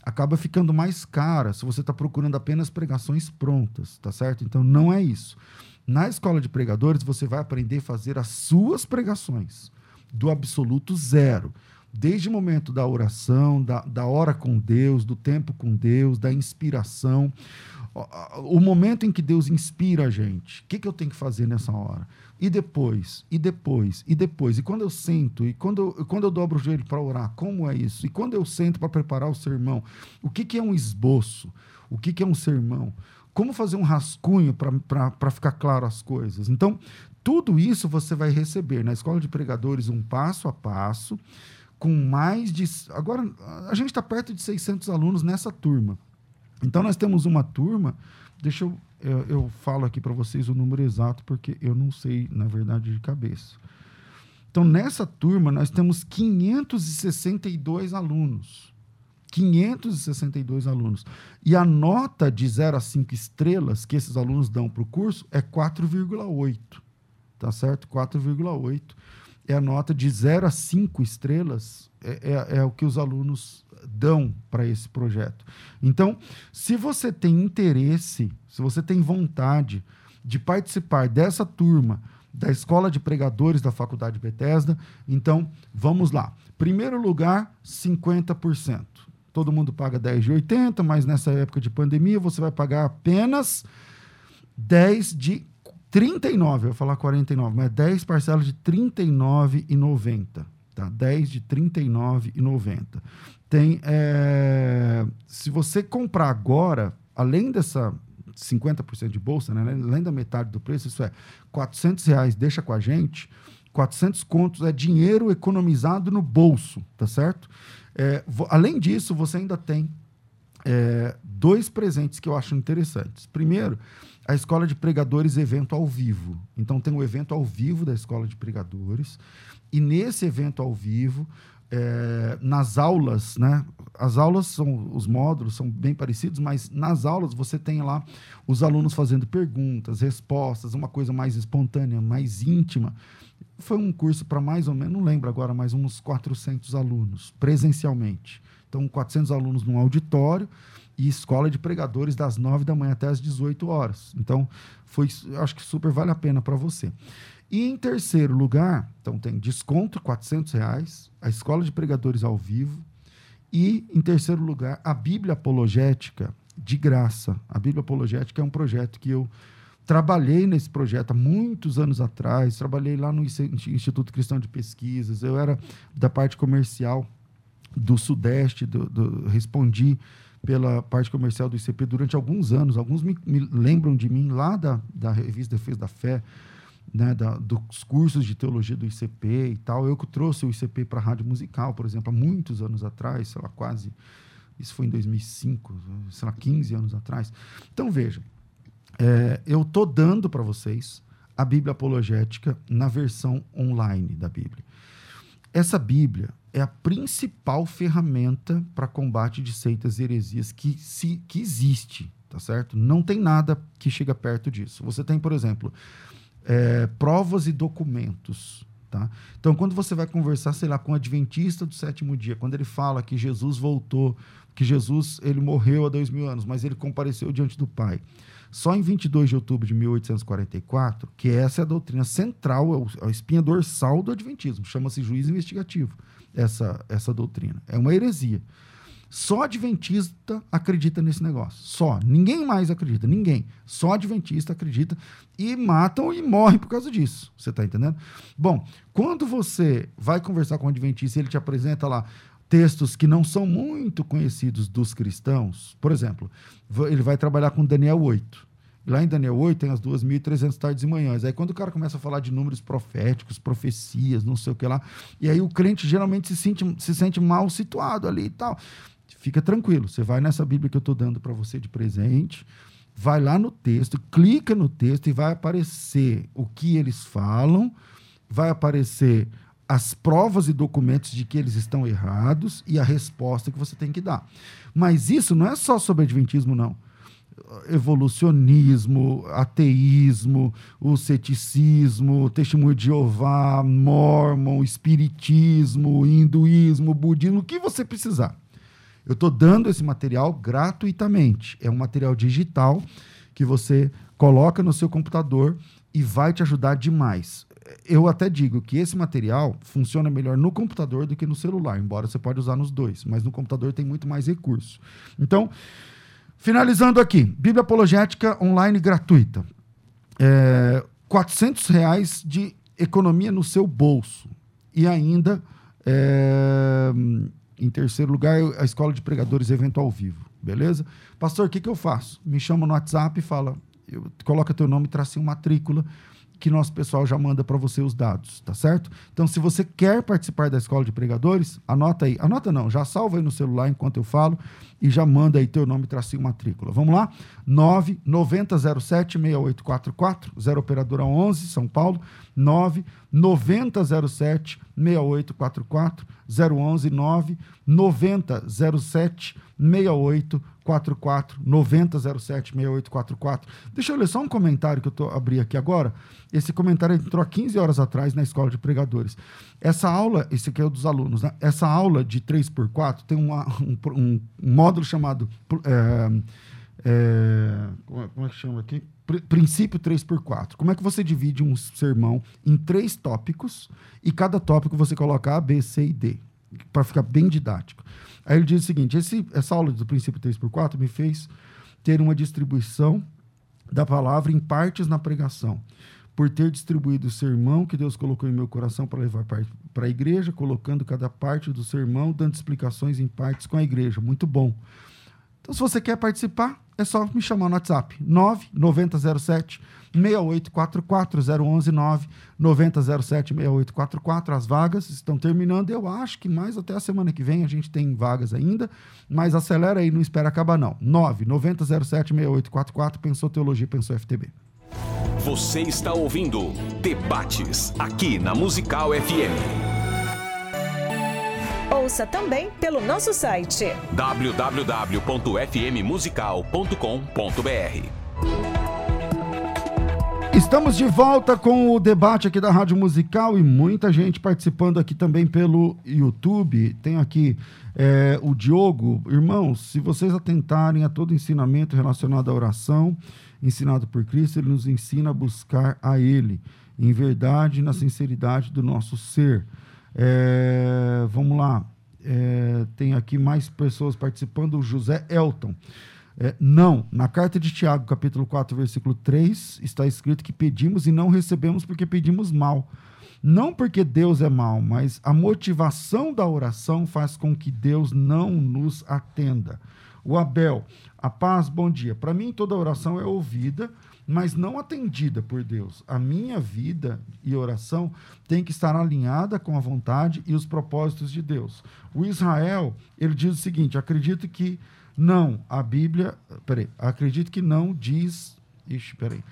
acaba ficando mais cara se você está procurando apenas pregações prontas, tá certo? Então não é isso. Na escola de pregadores, você vai aprender a fazer as suas pregações do absoluto zero. Desde o momento da oração, da, da hora com Deus, do tempo com Deus, da inspiração. O, momento em que Deus inspira a gente. O que, que eu tenho que fazer nessa hora? E depois, e depois, e depois. E quando eu sento, e quando eu, quando eu dobro o joelho para orar, como é isso? E quando eu sento para preparar o sermão, o que, que é um esboço? O que, que é um sermão? como fazer um rascunho para ficar claro as coisas. Então, tudo isso você vai receber na escola de pregadores um passo a passo, com mais de. Agora, a gente está perto de 600 alunos nessa turma. Então, nós temos uma turma. Deixa eu. Eu, eu falo aqui para vocês o número exato, porque eu não sei, na verdade, de cabeça. Então, nessa turma, nós temos 562 alunos. 562 alunos. E a nota de 0 a 5 estrelas que esses alunos dão para o curso é 4,8. Tá certo? 4,8 é a nota de 0 a 5 estrelas, é, é, é o que os alunos dão para esse projeto. Então, se você tem interesse, se você tem vontade de participar dessa turma da Escola de Pregadores da Faculdade Bethesda, então vamos lá. Primeiro lugar, 50% todo mundo paga 10 de 80, mas nessa época de pandemia você vai pagar apenas 10 de 39, eu vou falar 49, mas 10 parcelas de 39,90, tá? 10 de 39,90. Tem, é, se você comprar agora, além dessa 50% de bolsa, né, além da metade do preço, isso é 400 reais, deixa com a gente, 400 contos é dinheiro economizado no bolso, tá certo? É, além disso, você ainda tem é, dois presentes que eu acho interessantes. Primeiro, a Escola de Pregadores evento ao vivo. Então, tem o evento ao vivo da Escola de Pregadores. E nesse evento ao vivo, é, nas aulas, né? As aulas são, os módulos são bem parecidos, mas nas aulas você tem lá os alunos fazendo perguntas, respostas, uma coisa mais espontânea, mais íntima. Foi um curso para mais ou menos, não lembro agora, mais uns 400 alunos, presencialmente. Então, 400 alunos num auditório e escola de pregadores das 9 da manhã até as 18 horas. Então, foi, acho que super vale a pena para você. E em terceiro lugar, então tem desconto, 400 reais, a escola de pregadores ao vivo. E em terceiro lugar, a Bíblia Apologética de graça. A Bíblia Apologética é um projeto que eu trabalhei nesse projeto há muitos anos atrás, trabalhei lá no Instituto Cristão de Pesquisas, eu era da parte comercial do Sudeste, do, do, respondi pela parte comercial do ICP durante alguns anos. Alguns me, me lembram de mim lá da, da revista Defesa da Fé, né, da, dos cursos de teologia do ICP e tal. Eu que trouxe o ICP para a rádio musical, por exemplo, há muitos anos atrás, sei lá, quase. Isso foi em 2005, sei lá, 15 anos atrás. Então, veja, é, eu estou dando para vocês a Bíblia Apologética na versão online da Bíblia. Essa Bíblia é a principal ferramenta para combate de seitas e heresias que, se, que existe, tá certo? Não tem nada que chega perto disso. Você tem, por exemplo, é, provas e documentos. Tá? Então, quando você vai conversar, sei lá, com o adventista do sétimo dia, quando ele fala que Jesus voltou, que Jesus ele morreu há dois mil anos, mas ele compareceu diante do Pai. Só em 22 de outubro de 1844, que essa é a doutrina central, é, é a espinha dorsal do adventismo, chama-se juízo investigativo, essa, essa doutrina. É uma heresia. Só adventista acredita nesse negócio. Só. Ninguém mais acredita. Ninguém. Só adventista acredita e matam e morrem por causa disso. Você está entendendo? Bom, quando você vai conversar com um adventista e ele te apresenta lá textos que não são muito conhecidos dos cristãos, por exemplo, ele vai trabalhar com Daniel 8. Lá em Daniel 8 tem as 2.300 tardes e manhãs. Aí quando o cara começa a falar de números proféticos, profecias, não sei o que lá, e aí o crente geralmente se sente, se sente mal situado ali e tal. Fica tranquilo, você vai nessa Bíblia que eu estou dando para você de presente, vai lá no texto, clica no texto e vai aparecer o que eles falam, vai aparecer as provas e documentos de que eles estão errados e a resposta que você tem que dar. Mas isso não é só sobre adventismo, não. Evolucionismo, ateísmo, o ceticismo, testemunho de Jeová, mormon, espiritismo, hinduísmo, budismo, o que você precisar. Eu estou dando esse material gratuitamente. É um material digital que você coloca no seu computador e vai te ajudar demais. Eu até digo que esse material funciona melhor no computador do que no celular, embora você pode usar nos dois, mas no computador tem muito mais recurso. Então, finalizando aqui, Bíblia Apologética online gratuita. É, 400 reais de economia no seu bolso. E ainda é, em terceiro lugar, a Escola de Pregadores Evento ao Vivo, beleza? Pastor, o que, que eu faço? Me chama no WhatsApp e fala, coloca teu nome tracinho matrícula, que nosso pessoal já manda para você os dados, tá certo? Então, se você quer participar da Escola de Pregadores, anota aí. Anota não, já salva aí no celular enquanto eu falo e já manda aí teu nome tracinho matrícula. Vamos lá? 99007 6844, 0 operadora 11, São Paulo, 99007 6844 011 9 9007 6844 9007 6844. Deixa eu ler só um comentário que eu tô abri aqui agora. Esse comentário entrou há 15 horas atrás na escola de pregadores. Essa aula, esse aqui é o dos alunos, né? Essa aula de 3x4 tem uma, um, um, módulo chamado. É, é, como é que chama aqui? princípio 3x4. Como é que você divide um sermão em três tópicos e cada tópico você coloca A, B, C e D, para ficar bem didático. Aí ele diz o seguinte: esse, essa aula do princípio 3x4 me fez ter uma distribuição da palavra em partes na pregação. Por ter distribuído o sermão que Deus colocou em meu coração para levar para a igreja, colocando cada parte do sermão, dando explicações em partes com a igreja. Muito bom. Então, se você quer participar, é só me chamar no WhatsApp. 99007 6844 011 9 9007 6844. As vagas estão terminando. Eu acho que mais até a semana que vem a gente tem vagas ainda, mas acelera aí, não espera acabar não. 9 9007 6844. Pensou Teologia, pensou FTB. Você está ouvindo Debates aqui na Musical FM. Ouça também pelo nosso site www.fmmusical.com.br. Estamos de volta com o debate aqui da Rádio Musical e muita gente participando aqui também pelo YouTube. Tem aqui é, o Diogo. Irmãos, se vocês atentarem a todo ensinamento relacionado à oração, ensinado por Cristo, ele nos ensina a buscar a Ele, em verdade e na sinceridade do nosso ser. É, vamos lá. É, tem aqui mais pessoas participando. O José Elton. É, não, na carta de Tiago, capítulo 4, versículo 3, está escrito que pedimos e não recebemos porque pedimos mal. Não porque Deus é mal, mas a motivação da oração faz com que Deus não nos atenda. O Abel, a paz, bom dia. Para mim, toda oração é ouvida, mas não atendida por Deus. A minha vida e oração tem que estar alinhada com a vontade e os propósitos de Deus. O Israel, ele diz o seguinte: acredito que não, a Bíblia. Peraí, acredito que não diz. Ixi, peraí.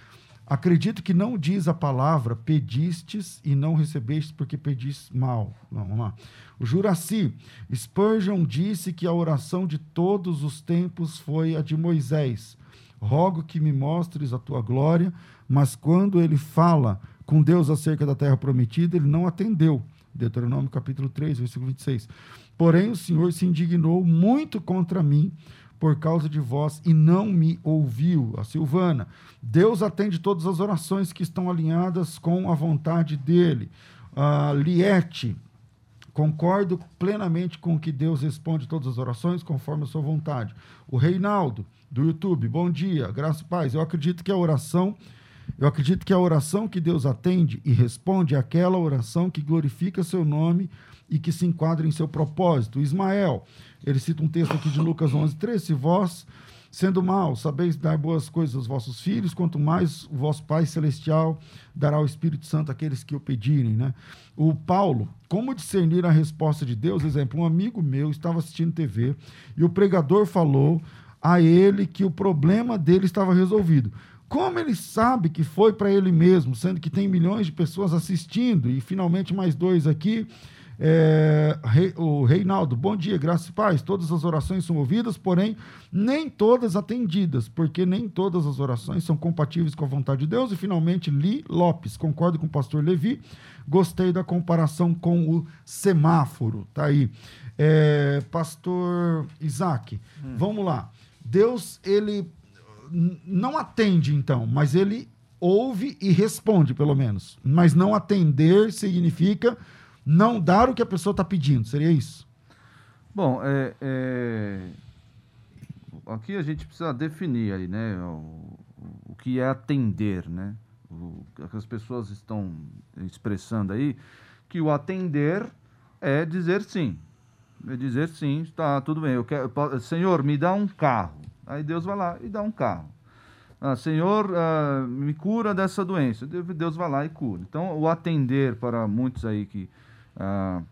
Acredito que não diz a palavra pedistes e não recebestes porque pedistes mal. Não, vamos lá. O Juraci, Spurgeon disse que a oração de todos os tempos foi a de Moisés. Rogo que me mostres a tua glória, mas quando ele fala com Deus acerca da terra prometida, ele não atendeu. Deuteronômio capítulo 3, versículo 26. Porém, o Senhor se indignou muito contra mim por causa de vós e não me ouviu. A Silvana, Deus atende todas as orações que estão alinhadas com a vontade dele. A Liette, concordo plenamente com que Deus responde todas as orações conforme a sua vontade. O Reinaldo, do YouTube, bom dia, graça e paz. Eu acredito que a oração eu acredito que a oração que Deus atende e responde é aquela oração que glorifica seu nome e que se enquadra em seu propósito. Ismael, ele cita um texto aqui de Lucas 11, 13. Se vós, sendo mal, sabeis dar boas coisas aos vossos filhos, quanto mais o vosso Pai Celestial dará o Espírito Santo àqueles que o pedirem. Né? O Paulo, como discernir a resposta de Deus? Exemplo, um amigo meu estava assistindo TV e o pregador falou a ele que o problema dele estava resolvido. Como ele sabe que foi para ele mesmo, sendo que tem milhões de pessoas assistindo e finalmente mais dois aqui? É, o Reinaldo, bom dia, graças e paz. Todas as orações são ouvidas, porém, nem todas atendidas, porque nem todas as orações são compatíveis com a vontade de Deus. E, finalmente, Li Lopes, concordo com o pastor Levi, gostei da comparação com o semáforo. Tá aí. É, pastor Isaac, hum. vamos lá. Deus, ele não atende, então, mas ele ouve e responde, pelo menos. Mas não atender significa não dar o que a pessoa está pedindo. Seria isso? Bom, é, é, aqui a gente precisa definir aí, né, o, o que é atender, né? O que as pessoas estão expressando aí, que o atender é dizer sim. É dizer sim, está tudo bem. Eu quero, Senhor, me dá um carro. Aí Deus vai lá e dá um carro. Ah, Senhor, ah, me cura dessa doença. Deus vai lá e cura. Então, o atender para muitos aí que ah,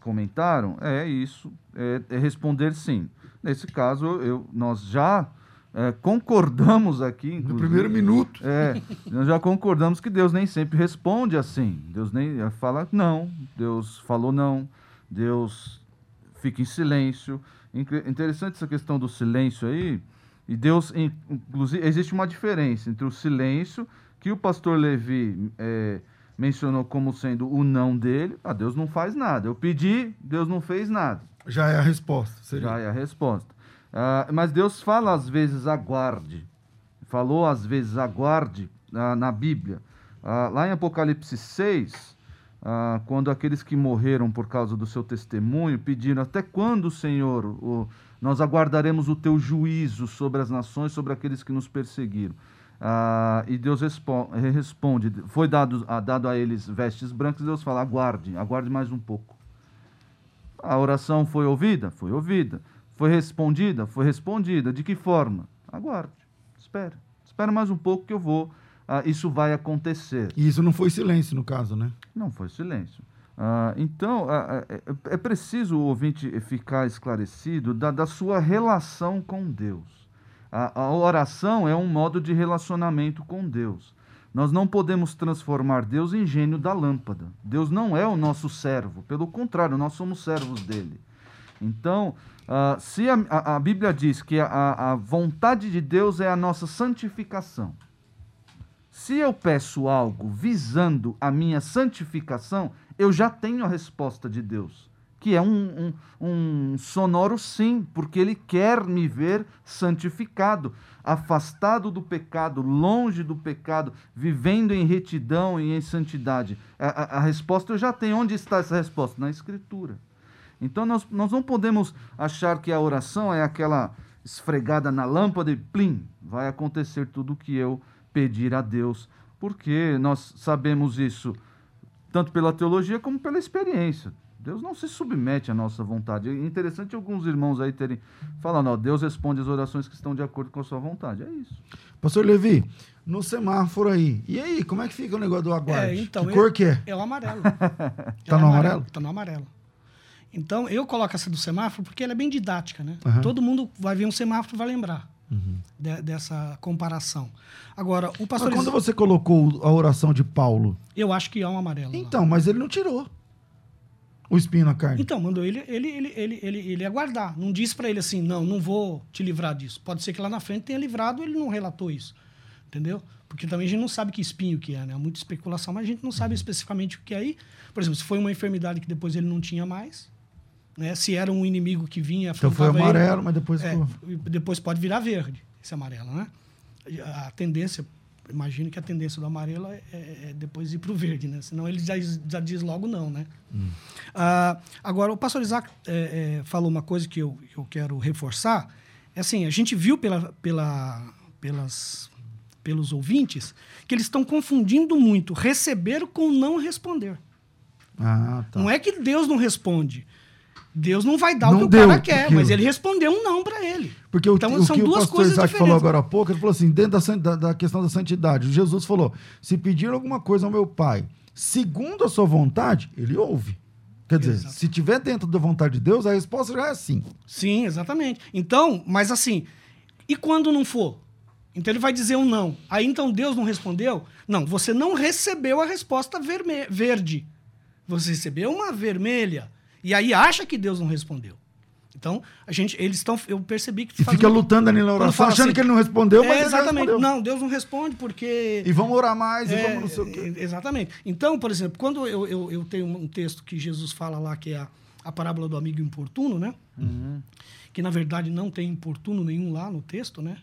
comentaram é isso, é, é, responder sim. Nesse caso, eu, nós já é, concordamos aqui. No primeiro minuto. É, nós já concordamos que Deus nem sempre responde assim. Deus nem fala não, Deus falou não, Deus fica em silêncio. Interessante essa questão do silêncio aí. E Deus, inclusive, existe uma diferença entre o silêncio, que o pastor Levi é, mencionou como sendo o não dele. Ah, Deus não faz nada. Eu pedi, Deus não fez nada. Já é a resposta. Seria. Já é a resposta. Ah, mas Deus fala às vezes aguarde. Falou às vezes aguarde ah, na Bíblia. Ah, lá em Apocalipse 6, ah, quando aqueles que morreram por causa do seu testemunho pediram: Até quando, Senhor, o, nós aguardaremos o teu juízo sobre as nações, sobre aqueles que nos perseguiram? Ah, e Deus responde: Foi dado, dado a eles vestes brancas, Deus fala: Aguarde, aguarde mais um pouco. A oração foi ouvida? Foi ouvida. Foi respondida? Foi respondida. De que forma? Aguarde, espere. Espere mais um pouco que eu vou ah, isso vai acontecer. E isso não foi silêncio, no caso, né? Não foi silêncio. Ah, então, ah, é, é, preciso o ouvinte ficar esclarecido da, da sua relação com Deus. A, a oração é um modo de relacionamento com Deus. Nós não podemos transformar Deus em gênio da lâmpada. Deus não é o nosso servo, pelo contrário, nós somos servos dele. Então, ah, se a, a- a Bíblia diz que a, a vontade de Deus é a nossa santificação, se eu peço algo visando a minha santificação, eu já tenho a resposta de Deus, que é um, um, um sonoro sim, porque Ele quer me ver santificado, afastado do pecado, longe do pecado, vivendo em retidão e em santidade. A, a- a resposta eu já tenho. Onde está essa resposta? Na Escritura. Então nós, nós não podemos achar que a oração é aquela esfregada na lâmpada e plim, vai acontecer tudo o que eu pedir a Deus, porque nós sabemos isso tanto pela teologia como pela experiência. Deus não se submete à nossa vontade. É interessante alguns irmãos aí terem falando, ó, Deus responde as orações que estão de acordo com a sua vontade. É isso. Pastor Levi, no semáforo aí. E aí, como é que fica o negócio do aguarde? É, então, que eu- cor que é? É o amarelo. Tá no amarelo? Tá no amarelo. Então, eu coloco essa do semáforo porque ela é bem didática, né? Uhum. Todo mundo vai ver um semáforo e vai lembrar de- dessa comparação. Agora, o Mas pastor... quando você colocou a oração de Paulo, Eu acho que é um amarelo. lá. então, mas ele não tirou o espinho na carne. Então, mandou ele, ele, ele, ele, ele, ele aguardar. Não disse para ele assim, não, não vou te livrar disso. Pode ser que lá na frente tenha livrado, ele não relatou isso. Entendeu? Porque também a gente não sabe que espinho que é, né? Há muita especulação, mas a gente não sabe especificamente o que é aí. Por exemplo, se foi uma enfermidade que depois ele não tinha mais, né? Se era um inimigo que vinha, então foi afrontava ele, amarelo, mas depois é, depois pode virar verde, esse amarelo, né? A tendência, imagino que a tendência do amarelo é, é- é depois ir para o verde, né? Senão ele já, já diz logo não, né? Ah, agora, o pastor Isaac é, é, falou uma coisa que eu, eu quero reforçar. É assim, a gente viu pela, pela, pelas, pelos ouvintes que eles estão confundindo muito receber com não responder. Ah, tá. Não é que Deus não responde. Deus não vai dar Não o que o deu cara quer, aquilo. mas ele respondeu um não para ele. Porque o, Então, o são que o duas pastor coisas Isaac falou agora há pouco, ele falou assim, dentro da, da, da questão da santidade, Jesus falou, se pedir alguma coisa ao meu pai, segundo a sua vontade, ele ouve. Quer dizer, Exato. se tiver dentro da vontade de Deus, a resposta já é sim. Sim, exatamente. Então, mas assim, e quando não for? Então ele vai dizer um não. Aí então Deus não respondeu? Não, você não recebeu a resposta verme- verde. Você recebeu uma vermelha. E aí acha que Deus não respondeu. Então, a gente, eles estão. Eu percebi que E fica muito- lutando ali na oração, achando assim, que ele não respondeu, mas É, exatamente. respondeu. Não, Deus não responde porque. E vamos orar mais, e É, vamos não sei o quê. Exatamente. Então, por exemplo, quando eu, eu, eu tenho um texto que Jesus fala lá, que é a, a parábola do amigo importuno, né? Que na verdade não tem importuno nenhum lá no texto, né?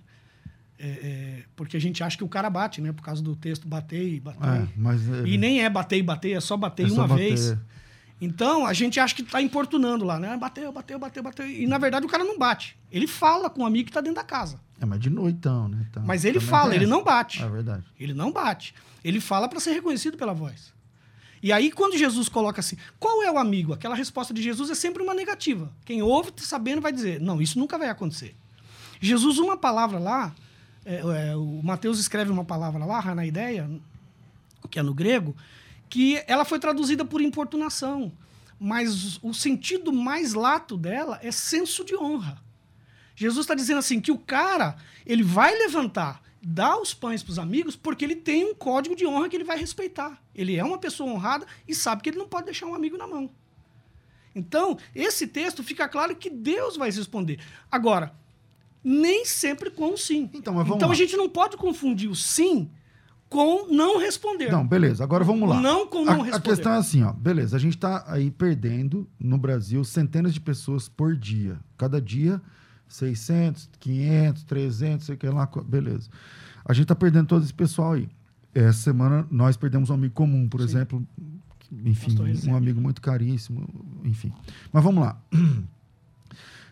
É, é, porque a gente acha que o cara bate, né? Por causa do texto bater e bater. É, mas E nem é bater e bater, é só bater É uma bater. vez. Então, a gente acha que está importunando lá, né? Bateu, bateu, bateu, bateu. E na verdade o cara não bate. Ele fala com o amigo que está dentro da casa. É, mas de noitão, né? Então, Mas ele fala, ele não bate. É verdade. Ele não bate. Ele fala para ser reconhecido pela voz. E aí, quando Jesus coloca assim, qual é o amigo? Aquela resposta de Jesus é sempre uma negativa. Quem ouve, tá sabendo, vai dizer, não, isso nunca vai acontecer. Jesus, uma palavra lá, é, é, o Mateus escreve uma palavra lá, na ideia, que é no grego, que ela foi traduzida por importunação. Mas o sentido mais lato dela é senso de honra. Jesus está dizendo assim que o cara ele vai levantar, dar os pães para os amigos, porque ele tem um código de honra que ele vai respeitar. Ele é uma pessoa honrada e sabe que ele não pode deixar um amigo na mão. Então, esse texto fica claro que Deus vai responder. Agora, nem sempre com o sim. Então, então a gente não pode confundir o sim com não responder. Não, beleza, agora vamos lá. Não com não a, a responder. questão é assim, ó. Beleza, a gente tá aí perdendo no Brasil centenas de pessoas por dia. Cada dia, 600, 500, 300, sei que lá, beleza. A gente tá perdendo todo esse pessoal aí. Essa semana nós perdemos um amigo comum, por Sim. exemplo. Enfim, um amigo muito caríssimo, enfim. Mas vamos lá.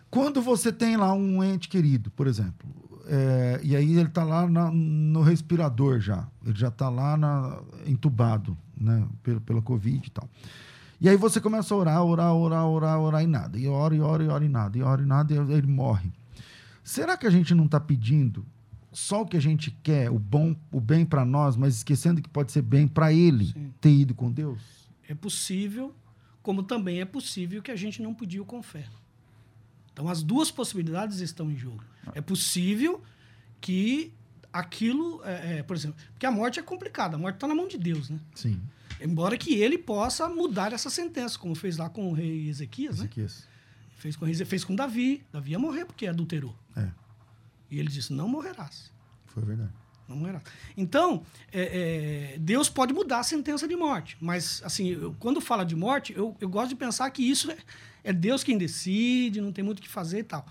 Quando você tem lá um ente querido, por exemplo, é, e aí ele está lá na- no respirador já, ele já está lá na- entubado, né, pela, pela Covid e tal. E aí você começa a orar, orar, orar, orar, orar e nada. E ora, e ora, e ora e nada. E ora e nada, e ele morre. Será que a gente não está pedindo só o que a gente quer, o bom, o bem para nós, mas esquecendo que pode ser bem para ele Sim. ter ido com Deus? É possível, como também é possível que a gente não pediu com fé. Então, as duas possibilidades estão em jogo. É possível que aquilo, é, é, por exemplo, porque a morte é complicada, a morte está na mão de Deus, né? Sim, Embora que ele possa mudar essa sentença, como fez lá com o rei Ezequias, né? Ezequias. Fez com, fez com Davi. Davi ia morrer porque adulterou. É, E ele disse: Não morrerás. foi verdade. Não morrerás. Então, é, é, Deus pode mudar a sentença de morte. Mas, assim, eu- quando fala de morte, eu, eu gosto de pensar que isso é, é Deus quem decide, não tem muito o que fazer e tal.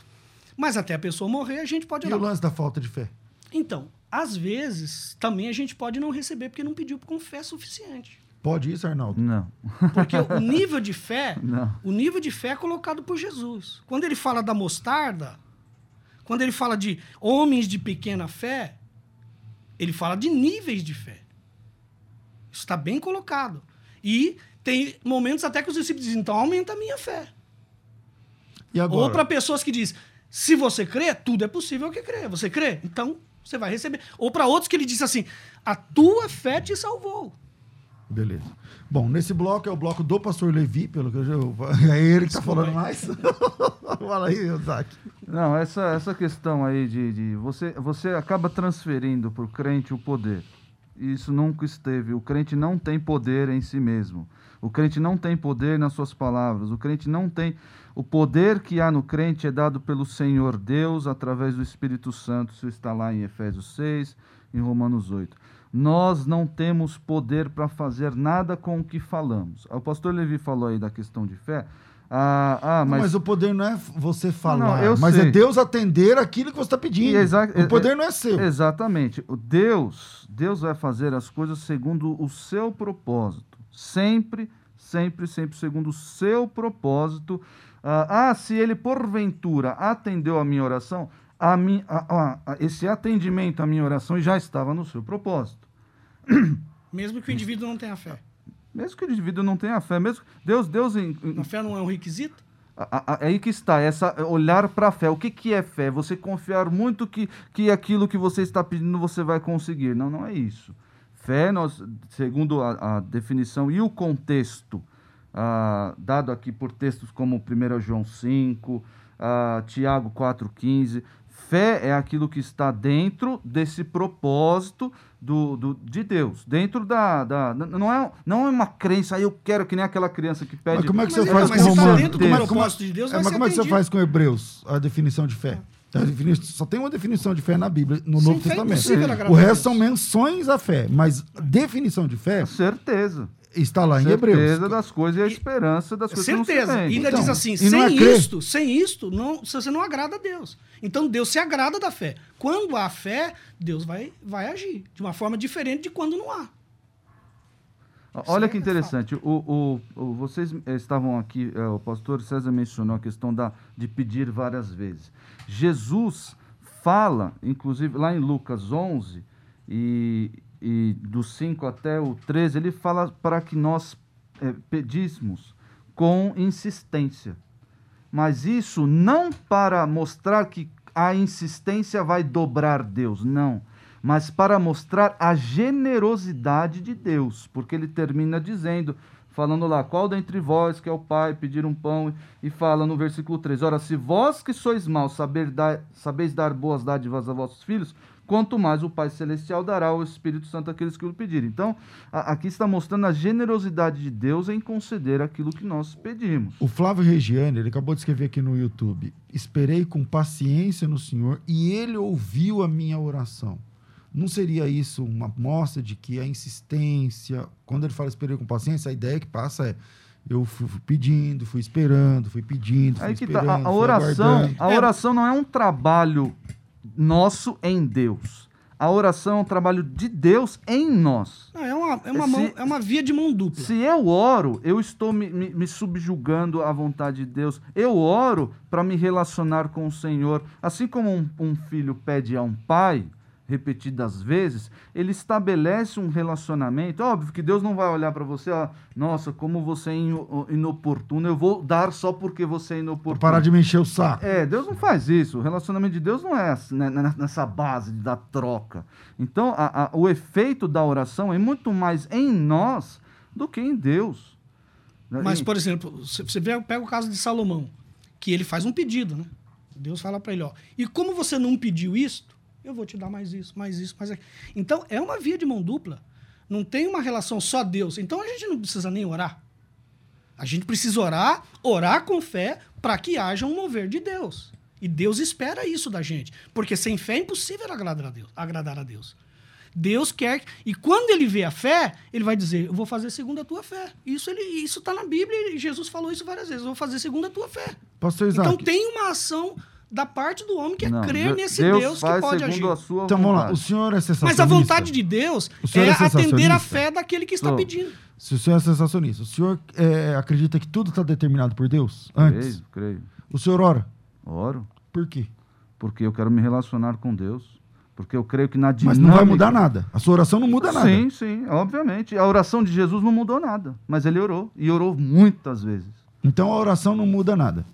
Mas até a pessoa morrer, a gente pode E o orar. lance da falta de fé? Então, às vezes, também a gente pode não receber porque não pediu com fé suficiente. Pode isso, Arnaldo? Não. Porque o nível de fé, Não. o nível de fé é colocado por Jesus. Quando ele fala da mostarda, quando ele fala de homens de pequena fé, ele fala de níveis de fé. Isso está bem colocado. E tem momentos até que os discípulos dizem, então aumenta a minha fé. E agora? Ou para pessoas que dizem, se você crê, tudo é possível que crê. Você crê? Então você vai receber. Ou para outros que ele diz assim, a tua fé te salvou. Beleza. Bom, nesse bloco é o bloco do pastor Levi, pelo que eu já... É ele que tá Desculpa falando aí. mais. Fala aí, Isaac. Não, essa, essa questão aí de, de você, você acaba transferindo para o crente o poder. Isso nunca esteve. O crente não tem poder em si mesmo. O crente não tem poder nas suas palavras. O crente não tem. O poder que há no crente é dado pelo Senhor Deus através do Espírito Santo. Isso está lá em Efésios 6, em Romanos 8. Nós não temos poder para fazer nada com o que falamos. O pastor Levi falou aí da questão de fé. Ah, ah, Mas... mas o poder não é você falar, Não, mas é sei. Deus atender aquilo que você está pedindo. Exa- o poder não é seu. Exatamente. O Deus, Deus vai fazer as coisas segundo o seu propósito. Sempre, sempre, sempre segundo o seu propósito. Ah, ah, se ele porventura atendeu a minha oração, mi, a- esse atendimento à minha oração já estava no seu propósito. Mesmo que o indivíduo não tenha fé. Mesmo que o indivíduo não tenha fé, mesmo Deus, Deus em- em- A fé não é um requisito? É aí que está, essa olhar para a fé. O que, que é fé? Você confiar muito que, que aquilo que você está pedindo você vai conseguir. Não, não é isso. Fé, nós, segundo a, a definição e o contexto, ah, dado aqui por textos como 1 João 5, ah, Tiago 4,15, fé é aquilo que está dentro desse propósito do, do- de Deus. Dentro da. da não, é, não é uma crença, "Ah, eu quero que nem aquela criança que pede. Mas como é que Mas, você é, faz mas com se tá Romano? dentro do Como é- é- propósito de Deus, É, mas como é que você atendido. faz com Hebreus a definição de fé? Só tem uma definição de fé na Bíblia, no Sem Novo é Testamento. agradar O resto são menções à fé, mas definição de fé Certeza. Está lá em certeza Hebreus. das coisas e a esperança das coisas que Certeza. não se E ainda Então, diz assim, é sem crer. isto, sem isto, não, você não agrada a Deus. Então Deus se agrada da fé. Quando há fé, Deus vai, vai agir de uma forma diferente de quando não há. Olha que é interessante. O, o- o- vocês eh, estavam aqui, eh, o pastor César mencionou a questão da, de pedir várias vezes. Jesus fala, inclusive lá em Lucas 11, e, e do 5 até o 13, ele fala para que nós eh, pedíssemos com insistência. Mas isso não para mostrar que a insistência vai dobrar Deus, não. Mas para mostrar a generosidade de Deus. Porque ele termina dizendo, falando lá, qual dentre vós que é o pai pedir um pão? E fala no versículo 3, ora, se vós que sois maus saber dar, sabeis dar boas dádivas a vossos filhos, quanto mais o Pai Celestial dará ao Espírito Santo àqueles que o pedirem. Então, a- aqui está mostrando a generosidade de Deus em conceder aquilo que nós pedimos. O Flávio Regiane, ele acabou de escrever aqui no YouTube: Esperei com paciência no Senhor e ele ouviu a minha oração. Não seria isso uma mostra de que a insistência, quando ele fala esperei com paciência, a ideia que passa é eu fui, pedindo, fui esperando, fui pedindo, fui Aí que tá, esperando, a, a fui oração, a oração não é um trabalho nosso em Deus. A oração é um trabalho de Deus em nós. Não, é, uma, é, uma Se- mão, é uma via de mão dupla. Se eu oro, eu estou me, me- me subjugando à vontade de Deus. Eu oro para me relacionar com o Senhor. Assim como um, um filho pede a um pai, repetidas vezes, ele estabelece um relacionamento. Óbvio que Deus não vai olhar para você, ó, nossa, como você é ino- inoportuno, eu vou dar só porque você é Pra inoportuno. parar de me encher o saco. É, Deus não faz isso. O relacionamento de Deus não é assim, né, né, nessa base da troca. Então, a- a- o efeito da oração é muito mais em nós do que em Deus. Mas, E- por exemplo, você pega o caso de Salomão, que ele faz um pedido, né? Deus fala para ele, ó, e como você não pediu isto, eu vou te dar mais isso, mais isso, mais aquilo. Então, é uma via de mão dupla. Não tem uma relação só Deus. Então, a gente não precisa nem orar. A gente precisa orar, orar com fé, para que haja um mover de Deus. E Deus espera isso da gente. Porque sem fé é impossível agradar a Deus. Agradar a Deus. Deus quer. E quando ele vê a fé, ele vai dizer: Eu vou fazer segundo a tua fé. Isso ele, isso está na Bíblia e Jesus falou isso várias vezes. Eu vou fazer segundo a tua fé. Pastor Isaac. Então tem uma ação da parte do homem que é Não, crer De- nesse Deus, que faz pode agir. a sua Então vamos lá. O senhor é sensacionalista. Mas a vontade de Deus é é atender a sensacionista? fé daquele que está pedindo. Se o senhor é sensacionista, o senhor é, acredita que tudo está determinado por Deus? Antes. Creio, creio. O senhor ora? Oro, Por quê? porque eu quero me relacionar com Deus. Porque eu creio que na dinâmica... Mas não vai mudar nada. A sua oração não muda nada. Sim, sim, obviamente. A oração de Jesus não mudou nada. Mas ele orou. E orou muitas vezes. Então a oração não muda nada,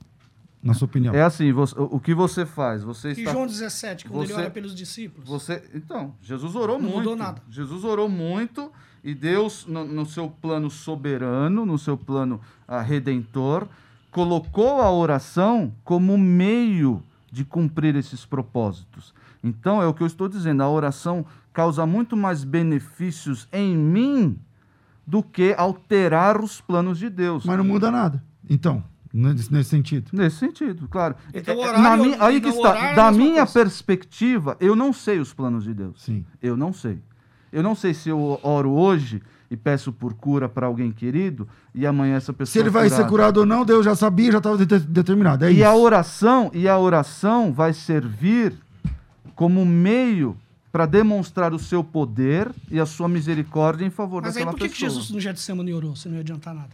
na sua opinião. É assim, você- o que você faz? Você E está... João 17, quando ele Você- ora pelos discípulos. Você, então, Jesus orou Não muito. mudou nada. Jesus orou muito e Deus, no, no seu plano soberano, no seu plano ah, redentor, colocou a oração como meio de cumprir esses propósitos. Então, é o que eu estou dizendo, a oração causa muito mais benefícios em mim do que alterar os planos de Deus. Mas não muda nada. Então, nesse, nesse sentido. Nesse sentido, claro. Então, horário na minha- aí que está. orar é Da minha coisa. perspectiva, eu não sei os planos de Deus. Sim. Eu não sei. Eu não sei se eu oro hoje e peço por cura para alguém querido e amanhã essa pessoa Se ele vai ser curada. curado ou não, Deus já sabia, já estava determinado. É E isso. a oração e a oração vai servir como meio para demonstrar o seu poder e a sua misericórdia em favor Mas aí daquela por que, que pessoa. Jesus no Getsemane orou, se não ia adiantar nada?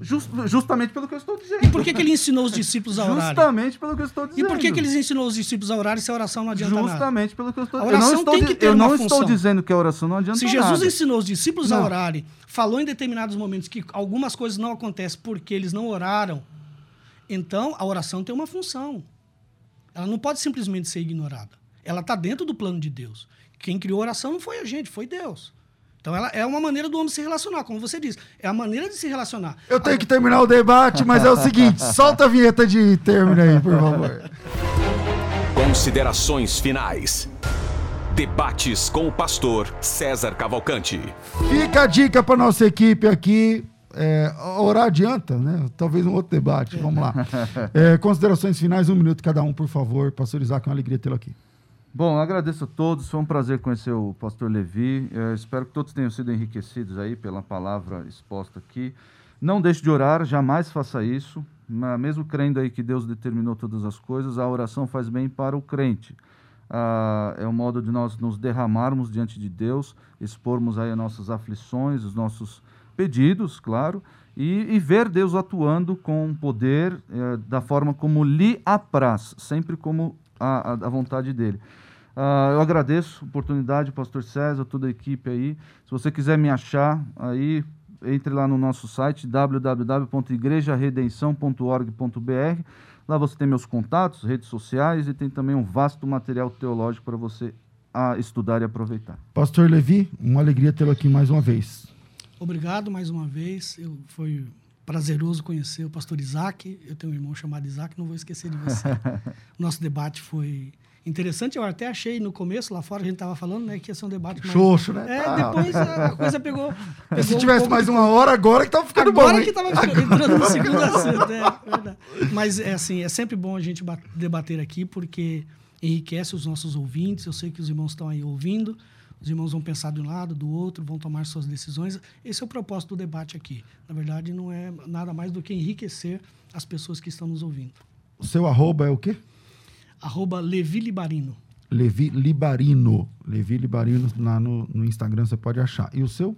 Just- justamente pelo que eu estou dizendo. E por que, que ele ensinou os discípulos a orarem? Justamente pelo que eu estou E dizendo. por que, que ele ensinou os discípulos a orarem se a oração não adianta nada? Justamente pelo que eu estou A Eu não oração estou, tem que ter eu não estou função. dizendo que a oração não adianta Se Jesus nada. ensinou os discípulos a Não. orarem, falou em determinados momentos que algumas coisas não acontecem porque eles não oraram, então a oração tem uma função. Ela não pode simplesmente ser ignorada. Ela está dentro do plano de Deus. Quem criou a oração não foi a gente, foi Deus. Então ela é uma maneira do homem se relacionar, como você disse. É a maneira de se relacionar. Eu tenho que terminar o debate, mas é o seguinte: solta a vinheta de término aí, por favor. Considerações finais. Debates com o pastor César Cavalcante. Fica a dica para nossa equipe aqui. É, orar adianta, né? Talvez um outro debate. Vamos lá. É, considerações finais, um minuto cada um, por favor. Pastor Isaac, é uma alegria tê-lo aqui. Bom, agradeço a todos. Foi um prazer conhecer o pastor Levi. Eh, espero que todos tenham sido enriquecidos aí pela palavra exposta aqui. Não deixe de orar, jamais faça isso. Mesmo crendo aí que Deus determinou todas as coisas, a oração faz bem para o crente. Ah, é um modo de nós nos derramarmos diante de Deus, expormos aí as nossas aflições, os nossos pedidos, claro, e, e ver Deus atuando com poder eh, da forma como lhe apraz, sempre como a, a, a vontade dele. Ah, eu agradeço a oportunidade, pastor César, toda a equipe aí. Se você quiser me achar aí, entre lá no nosso site www.igrejaredenção.org.br. Lá você tem meus contatos, redes sociais e tem também um vasto material teológico para você ah, estudar e aproveitar. Pastor Levi, uma alegria tê-lo aqui mais uma vez. Obrigado mais uma vez. Eu, foi prazeroso conhecer o pastor Isaac. Eu tenho um irmão chamado Isaac, não vou esquecer de você. Nosso debate foi interessante. Eu até achei no começo, lá fora, a gente estava falando né, que ia ser um debate mais. Xoxo, né? É, Tá. depois a coisa pegou. pegou Se um tivesse pouco mais de- uma hora, agora que tava ficando Agora bom. hein? que estava entrando no segundo assunto, é verdade. Mas é assim, é sempre bom a gente ba- debater aqui, porque enriquece os nossos ouvintes. Eu sei que os irmãos estão aí ouvindo, os irmãos vão pensar de um lado, do outro, vão tomar suas decisões. Esse é o propósito do debate aqui. Na verdade, não é nada mais do que enriquecer as pessoas que estão nos ouvindo. O seu arroba é o quê? Arroba Levi Libarino. Levi Libarino. Levi Libarino lá no, no Instagram você pode achar. E o seu?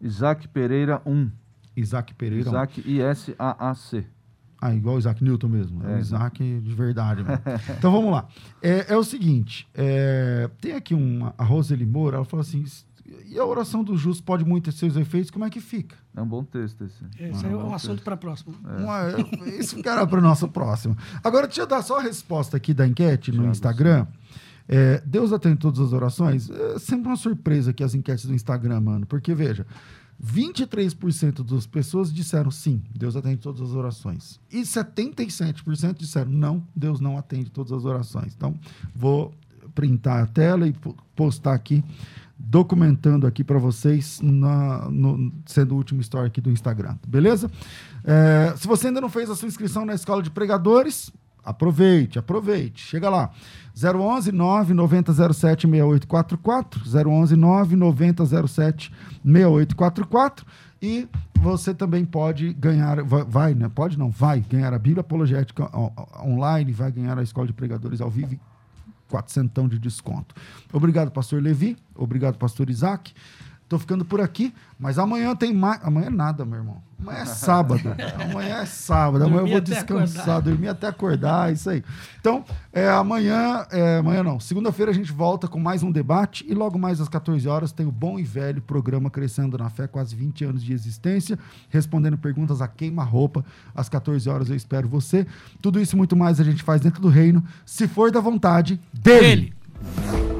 Isaac Pereira 1. Isaac Pereira. Isaac I-S-A-A-C. Ah, igual o Isaac Newton mesmo. É, o É. Isaac de verdade. mesmo. então vamos lá. É, é o seguinte: é, tem aqui uma, a Roseli Moura, ela falou assim: e a oração do justo pode muito ter seus efeitos, como é que fica? É um bom texto esse. Esse é um assunto para a próxima. Uma- isso ficará para o nosso próximo. Agora, deixa eu dar só a resposta aqui da enquete no Instagram. É, Deus atende todas as orações? É sempre uma surpresa aqui as enquetes do Instagram, mano. Porque, veja, 23% das pessoas disseram sim, Deus atende todas as orações. E 77% disseram não, Deus não atende todas as orações. Então, vou printar a tela e po- postar aqui documentando aqui para vocês, na, no, sendo o último story aqui do Instagram, beleza? É, se você ainda não fez a sua inscrição na Escola de Pregadores, aproveite, aproveite. Chega lá. 011 99007 6844, 011 99007 6844 e você também pode ganhar, vai, vai, né? Pode não, vai ganhar a Bíblia Apologética online, vai ganhar a Escola de Pregadores ao vivo 400 de desconto. Obrigado, pastor Levi. Obrigado, pastor Isaac. Tô ficando por aqui, mas amanhã tem mais. Amanhã é nada, meu irmão. Amanhã é sábado. amanhã é sábado. Amanhã eu vou descansar, acordar. dormir até acordar, isso aí. Então, é, amanhã, é, amanhã não. Segunda-feira a gente volta com mais um debate e logo mais às 14 horas tem o bom e velho programa Crescendo na Fé, quase 20 anos de existência, respondendo perguntas a queima-roupa. Às 14 horas eu espero você. Tudo isso e muito mais a gente faz dentro do reino, se for da vontade dele. dele.